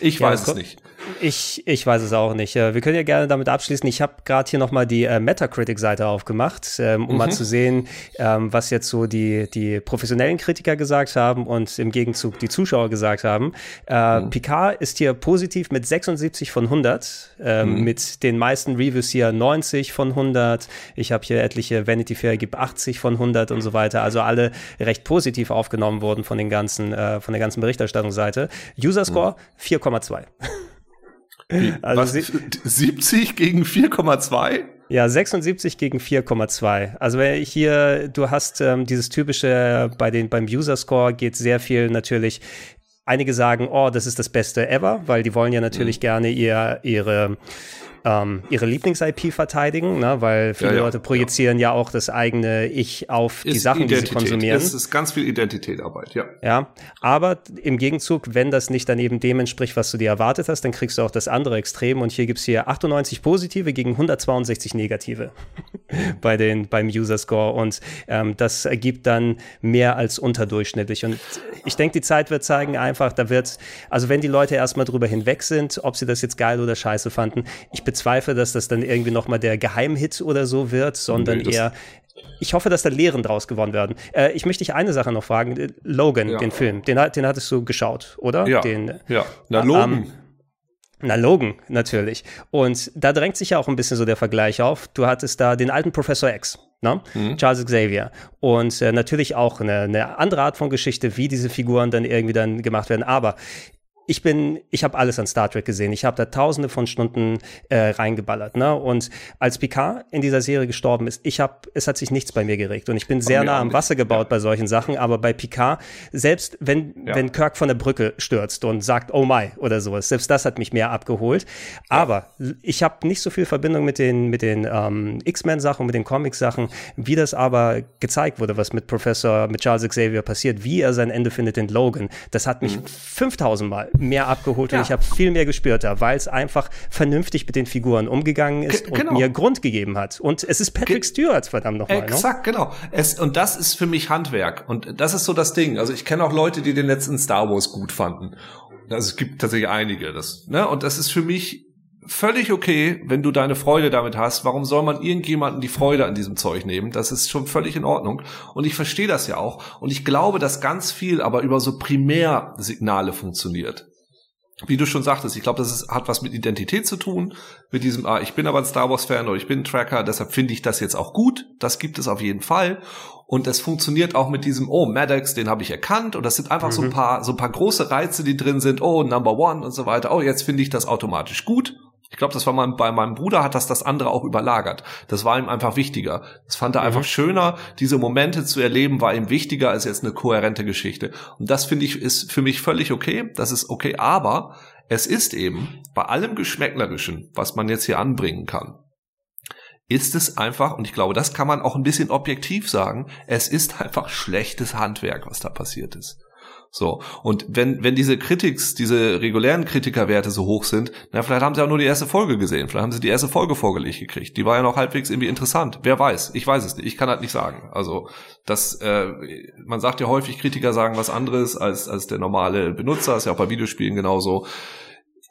Speaker 2: Ich ja, weiß es nicht.
Speaker 1: Ich, ich weiß es auch nicht. Wir können ja gerne damit abschließen. Ich habe gerade hier nochmal die äh, Metacritic-Seite aufgemacht, ähm, um mhm. mal zu sehen, ähm, was jetzt so die, die professionellen Kritiker gesagt haben und im Gegenzug die Zuschauer gesagt haben. Äh, mhm. Picard ist hier positiv mit 76 von 100, ähm, mhm. mit den meisten Reviews hier 90 von 100. Ich habe hier etliche Vanity Fair gibt 80 von 100 und so weiter. Also alle recht positiv aufgenommen wurden von den ganzen, äh, von der ganzen Berichterstattungsseite. User Score 4,2.
Speaker 2: Also Was, 70 gegen 4,2?
Speaker 1: Ja, 76 gegen 4,2. Also wenn hier, du hast ähm, dieses typische, bei den, beim User Score geht sehr viel natürlich Einige sagen, oh, das ist das Beste ever, weil die wollen ja natürlich mhm. gerne ihr, ihre ähm, ihre Lieblings-IP verteidigen, ne? weil viele ja, ja, Leute projizieren ja. ja. auch das eigene Ich auf ist die Sachen, Identität. die sie konsumieren.
Speaker 2: Es ist ganz viel Identitätarbeit, ja.
Speaker 1: Ja, aber im Gegenzug, wenn das nicht dann eben dem entspricht, was du dir erwartet hast, dann kriegst du auch das andere Extrem und hier gibt's hier 98 positive gegen 162 negative bei den, beim User Score und ähm, das ergibt dann mehr als unterdurchschnittlich und ich denke, die Zeit wird zeigen einfach, da wird, also wenn die Leute erstmal drüber hinweg sind, ob sie das jetzt geil oder scheiße fanden, ich bezweifle, dass das dann irgendwie nochmal der Geheimhit oder so wird, sondern nee, eher, ich hoffe, dass da Lehren draus gewonnen werden. Äh, ich möchte dich eine Sache noch fragen. Äh, Logan, ja. den Film, den, den hattest du geschaut, oder?
Speaker 2: Ja.
Speaker 1: Den,
Speaker 2: ja. Na, Logan. Ähm,
Speaker 1: na, Logan, natürlich. Und da drängt sich ja auch ein bisschen so der Vergleich auf. Du hattest da den alten Professor X, ne? Mhm. Charles Xavier. Und äh, natürlich auch eine, eine andere Art von Geschichte, wie diese Figuren dann irgendwie dann gemacht werden. Aber ich bin, ich habe alles an Star Trek gesehen. Ich habe da tausende von Stunden äh, reingeballert. Ne? Und als Picard in dieser Serie gestorben ist, ich habe, es hat sich nichts bei mir geregt. Und ich bin sehr nah am Wasser gebaut ja. bei solchen Sachen. Aber bei Picard, selbst wenn, ja. wenn Kirk von der Brücke stürzt und sagt, oh my, oder sowas, selbst das hat mich mehr abgeholt. Aber ich habe nicht so viel Verbindung mit den, mit den ähm, X-Men-Sachen, mit den Comic-Sachen, wie das aber gezeigt wurde, was mit Professor, mit Charles Xavier passiert, wie er sein Ende findet in Logan. Das hat mich mhm. 5000 Mal mehr abgeholt ja. und ich habe viel mehr gespürt da, weil es einfach vernünftig mit den Figuren umgegangen ist G und genau. mir Grund gegeben hat. Und es ist Patrick G Stewart, verdammt nochmal.
Speaker 2: Ne? Exakt, ne? genau. Es, und das ist für mich Handwerk. Und das ist so das Ding. Also ich kenne auch Leute, die den letzten Star Wars gut fanden. Also es gibt tatsächlich einige. Das, ne? Und das ist für mich völlig okay, wenn du deine Freude damit hast. Warum soll man irgendjemanden die Freude an diesem Zeug nehmen? Das ist schon völlig in Ordnung. Und ich verstehe das ja auch. Und ich glaube, dass ganz viel aber über so Primärsignale funktioniert wie du schon sagtest, ich glaube, das ist, hat was mit Identität zu tun, mit diesem, ah, ich bin aber ein Star Wars Fan oder ich bin ein Tracker, deshalb finde ich das jetzt auch gut. Das gibt es auf jeden Fall. Und es funktioniert auch mit diesem, oh, Maddox, den habe ich erkannt. Und das sind einfach mhm. so ein mhm. paar, so ein paar große Reize, die drin sind. Oh, Number One und so weiter. Oh, jetzt finde ich das automatisch gut. Ich glaube, das war mal bei meinem Bruder hat das das andere auch überlagert. Das war ihm einfach wichtiger. Das fand er mhm. einfach schöner. Diese Momente zu erleben war ihm wichtiger als jetzt eine kohärente Geschichte. Und das finde ich ist für mich völlig okay. Das ist okay. Aber es ist eben bei allem Geschmäcklerischen, was man jetzt hier anbringen kann, ist es einfach, und ich glaube, das kann man auch ein bisschen objektiv sagen, es ist einfach schlechtes Handwerk, was da passiert ist. So. Und wenn, wenn diese Kritiks, diese regulären Kritikerwerte so hoch sind, na, vielleicht haben sie auch nur die erste Folge gesehen. Vielleicht haben sie die erste Folge vorgelegt gekriegt. Die war ja noch halbwegs irgendwie interessant. Wer weiß? Ich weiß es nicht. Ich kann halt nicht sagen. Also, das, äh, man sagt ja häufig, Kritiker sagen was anderes als, als der normale Benutzer. ist ja auch bei Videospielen genauso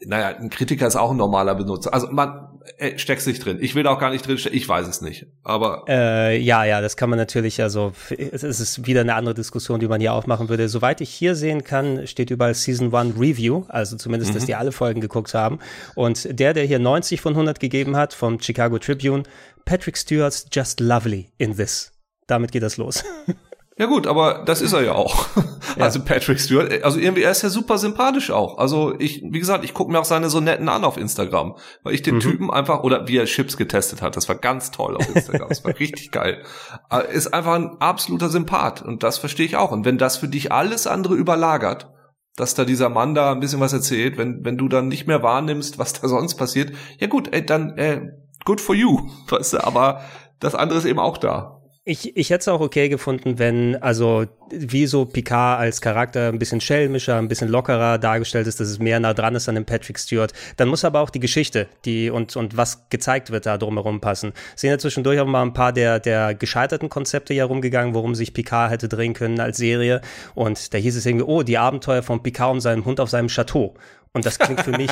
Speaker 2: naja, ein Kritiker ist auch ein normaler Benutzer. Also man äh, steckst nicht drin. Ich will auch gar nicht drin stecken. Ich weiß es nicht. Aber
Speaker 1: äh, ja, ja, das kann man natürlich. Also es ist wieder eine andere Diskussion, die man hier aufmachen würde. Soweit ich hier sehen kann, steht überall Season 1 Review. Also zumindest, mhm. dass die alle Folgen geguckt haben. Und der, der hier 90 von 100 gegeben hat vom Chicago Tribune, Patrick Stewart's Just Lovely in This. Damit geht das los.
Speaker 2: Ja gut, aber das ist er ja auch. Ja. Also Patrick Stewart, also irgendwie, er ist ja super sympathisch auch. Also ich, wie gesagt, ich gucke mir auch seine Sonetten an auf Instagram, weil ich den mhm. Typen einfach, oder wie er Chips getestet hat, das war ganz toll auf Instagram, das war richtig geil. Er ist einfach ein absoluter Sympath und das verstehe ich auch. Und wenn das für dich alles andere überlagert, dass da dieser Mann da ein bisschen was erzählt, wenn, wenn du dann nicht mehr wahrnimmst, was da sonst passiert, ja gut, ey, dann, äh, good for you, weißt du, aber das andere ist eben auch da.
Speaker 1: Ich, ich hätte es auch okay gefunden, wenn, also wie so Picard als Charakter ein bisschen schelmischer, ein bisschen lockerer dargestellt ist, dass es mehr nah dran ist an dem Patrick Stewart. Dann muss aber auch die Geschichte, die und, und was gezeigt wird, da drumherum passen. Sind ja zwischendurch auch mal ein paar der, der gescheiterten Konzepte hier rumgegangen, worum sich Picard hätte drehen können als Serie. Und da hieß es irgendwie, oh, die Abenteuer von Picard und seinem Hund auf seinem Chateau. Und das klingt für mich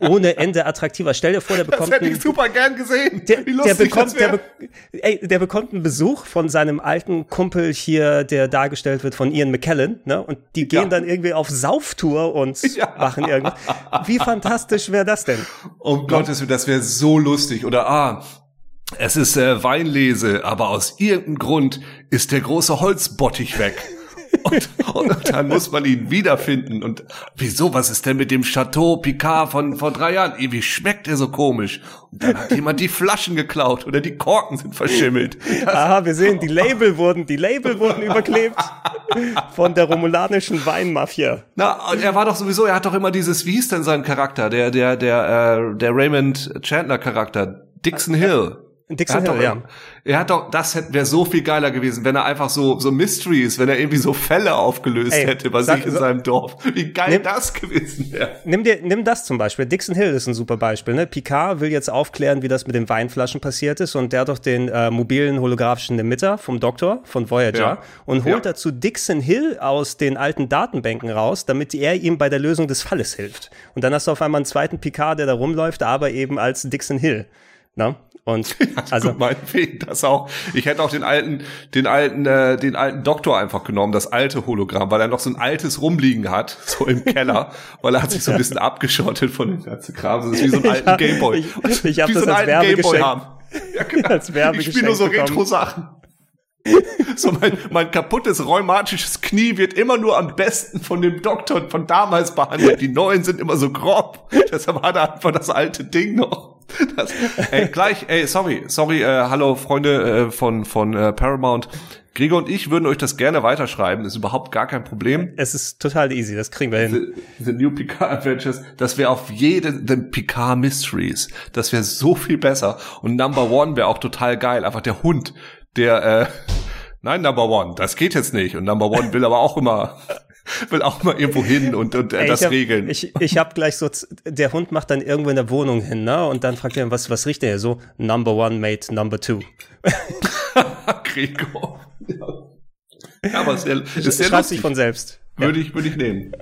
Speaker 1: ohne Ende attraktiver. Stell dir vor, der bekommt. Das
Speaker 2: hätte ich super gern gesehen.
Speaker 1: Der, der bekommt, der, ey, der bekommt einen Besuch von seinem alten Kumpel hier, der dargestellt wird von Ian McKellen, ne? Und die gehen ja. dann irgendwie auf Sauftour und ja. machen irgendwas. Wie fantastisch wäre das denn?
Speaker 2: Um Gottes Willen, das wäre so lustig. Oder ah, es ist äh, Weinlese, aber aus irgendeinem Grund ist der große Holzbottich weg. Und, und, dann muss man ihn wiederfinden. Und wieso, was ist denn mit dem Chateau Picard von vor drei Jahren? Wie schmeckt er so komisch? Und dann hat jemand die Flaschen geklaut oder die Korken sind verschimmelt.
Speaker 1: Das Aha, wir sehen, die Label wurden, die Label wurden überklebt von der romulanischen Weinmafia.
Speaker 2: Na, er war doch sowieso, er hat doch immer dieses, wie hieß denn sein Charakter? Der, der, der, äh, der Raymond Chandler Charakter. Dixon Hill.
Speaker 1: Dixon
Speaker 2: er
Speaker 1: Hill, ja.
Speaker 2: Er hat doch, das wäre so viel geiler gewesen, wenn er einfach so, so Mysteries, wenn er irgendwie so Fälle aufgelöst Ey, hätte bei sag, sich in so, seinem Dorf. Wie geil nimm, das gewesen wäre.
Speaker 1: Nimm dir, nimm das zum Beispiel. Dixon Hill ist ein super Beispiel, ne? Picard will jetzt aufklären, wie das mit den Weinflaschen passiert ist und der hat doch den äh, mobilen holographischen Emitter vom Doktor, von Voyager ja. und holt ja. dazu Dixon Hill aus den alten Datenbänken raus, damit er ihm bei der Lösung des Falles hilft. Und dann hast du auf einmal einen zweiten Picard, der da rumläuft, aber eben als Dixon Hill. Na? Und also
Speaker 2: meinetwegen das auch. Ich hätte auch den alten, den alten, äh, den alten Doktor einfach genommen, das alte Hologramm, weil er noch so ein altes rumliegen hat, so im Keller, weil er hat sich so ein bisschen abgeschottet von dem ganzen Kram. Das ist wie so ein alten Gameboy.
Speaker 1: Ich, ich habe das so als Gameboy haben.
Speaker 2: Ja, genau. als ich spiele nur so Retro-Sachen. So mein, mein kaputtes rheumatisches Knie wird immer nur am besten von dem Doktor von damals behandelt. Die neuen sind immer so grob. Deshalb hat er einfach das alte Ding noch. Das, ey, gleich, ey, sorry, sorry, äh, hallo Freunde äh, von, von äh, Paramount. Gregor und ich würden euch das gerne weiterschreiben, ist überhaupt gar kein Problem.
Speaker 1: Es ist total easy, das kriegen wir hin.
Speaker 2: The, the New Picard Adventures, das wäre auf jeden, The Picard Mysteries, das wäre so viel besser. Und Number One wäre auch total geil, einfach der Hund, der, äh, nein, Number One, das geht jetzt nicht. Und Number One will aber auch immer will auch mal irgendwo hin und, und äh, das
Speaker 1: hab,
Speaker 2: regeln.
Speaker 1: Ich, ich habe gleich so, der Hund macht dann irgendwo in der Wohnung hin, ne? Und dann fragt er, was, was riecht der so? Number one mate number two.
Speaker 2: Gregor. Ja. aber es ist sehr,
Speaker 1: ist sehr Schreibt sich von selbst.
Speaker 2: Würde ich, würde ich nehmen.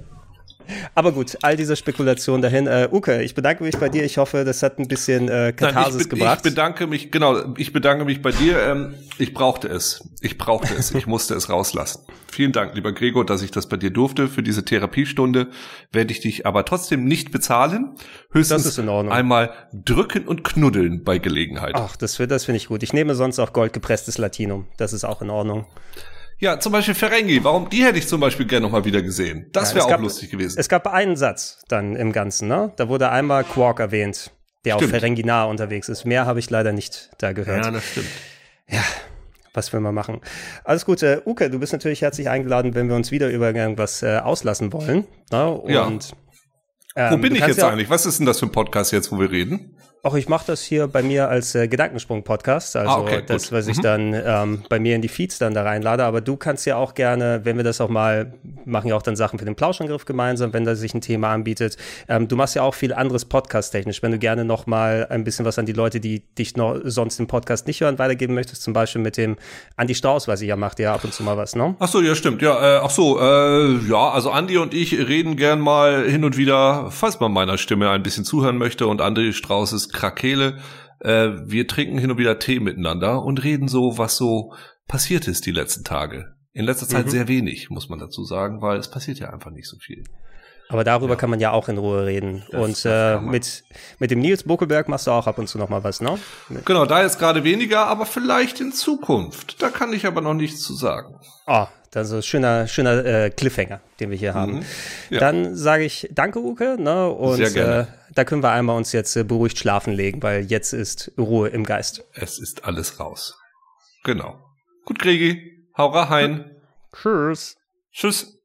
Speaker 1: Aber gut, all diese Spekulationen dahin. Äh, Uke, ich bedanke mich bei dir. Ich hoffe, das hat ein bisschen äh, Katharsis Nein, ich gebracht.
Speaker 2: Ich bedanke mich, genau, ich bedanke mich bei dir. Ähm, ich brauchte es. Ich brauchte es. Ich musste es rauslassen. Vielen Dank, lieber Gregor, dass ich das bei dir durfte. Für diese Therapiestunde werde ich dich aber trotzdem nicht bezahlen. Höchstens einmal drücken und knuddeln bei Gelegenheit.
Speaker 1: Ach, das, das finde ich gut. Ich nehme sonst auch goldgepresstes Latinum. Das ist auch in Ordnung.
Speaker 2: Ja, zum Beispiel Ferengi. Warum? Die hätte ich zum Beispiel gerne nochmal wieder gesehen. Das wäre auch gab, lustig gewesen.
Speaker 1: Es gab einen Satz dann im Ganzen, ne? Da wurde einmal Quark erwähnt, der stimmt. auf Ferenginar unterwegs ist. Mehr habe ich leider nicht da gehört.
Speaker 2: Ja, das stimmt.
Speaker 1: Ja, was will man machen? Alles Gute. Uke, du bist natürlich herzlich eingeladen, wenn wir uns wieder über irgendwas äh, auslassen wollen. Ne? Und,
Speaker 2: ja. Ähm, wo bin ich jetzt ja eigentlich? Was ist denn das für ein Podcast jetzt, wo wir reden?
Speaker 1: Auch ich mache das hier bei mir als äh, Gedankensprung-Podcast, also ah, okay, das, was ich mhm. dann ähm, bei mir in die Feeds dann da reinlade. Aber du kannst ja auch gerne, wenn wir das auch mal, machen ja auch dann Sachen für den Plauschangriff gemeinsam, wenn da sich ein Thema anbietet. Ähm, du machst ja auch viel anderes Podcast-technisch. Wenn du gerne noch mal ein bisschen was an die Leute, die dich noch sonst im Podcast nicht hören, weitergeben möchtest, zum Beispiel mit dem Andi Strauß, weiß ich ja, macht ja ab und zu mal was, ne?
Speaker 2: Ach so, ja, stimmt. Ja, äh, ach so, äh, ja, also Andi und ich reden gern mal hin und wieder, falls man meiner Stimme ein bisschen zuhören möchte und Andi Strauß ist Krakele. Äh, wir trinken hin und wieder Tee miteinander und reden so, was so passiert ist die letzten Tage. In letzter Zeit mhm. sehr wenig, muss man dazu sagen, weil es passiert ja einfach nicht so viel.
Speaker 1: Aber darüber ja. kann man ja auch in Ruhe reden. Das, und äh, mit, mit dem Nils Buckelberg machst du auch ab und zu noch mal was, ne?
Speaker 2: Genau, da jetzt gerade weniger, aber vielleicht in Zukunft. Da kann ich aber noch nichts zu sagen.
Speaker 1: Ah, oh, das ist schöner, schöner äh, Cliffhanger, den wir hier haben. Mhm. Ja. Dann sage ich danke, Uke. Ne? Und Sehr gerne. Äh, da können wir einmal uns jetzt äh, beruhigt schlafen legen, weil jetzt ist Ruhe im Geist.
Speaker 2: Es ist alles raus. Genau. Gut, Gregi. Hau rein.
Speaker 1: Tschüss.
Speaker 2: Tschüss.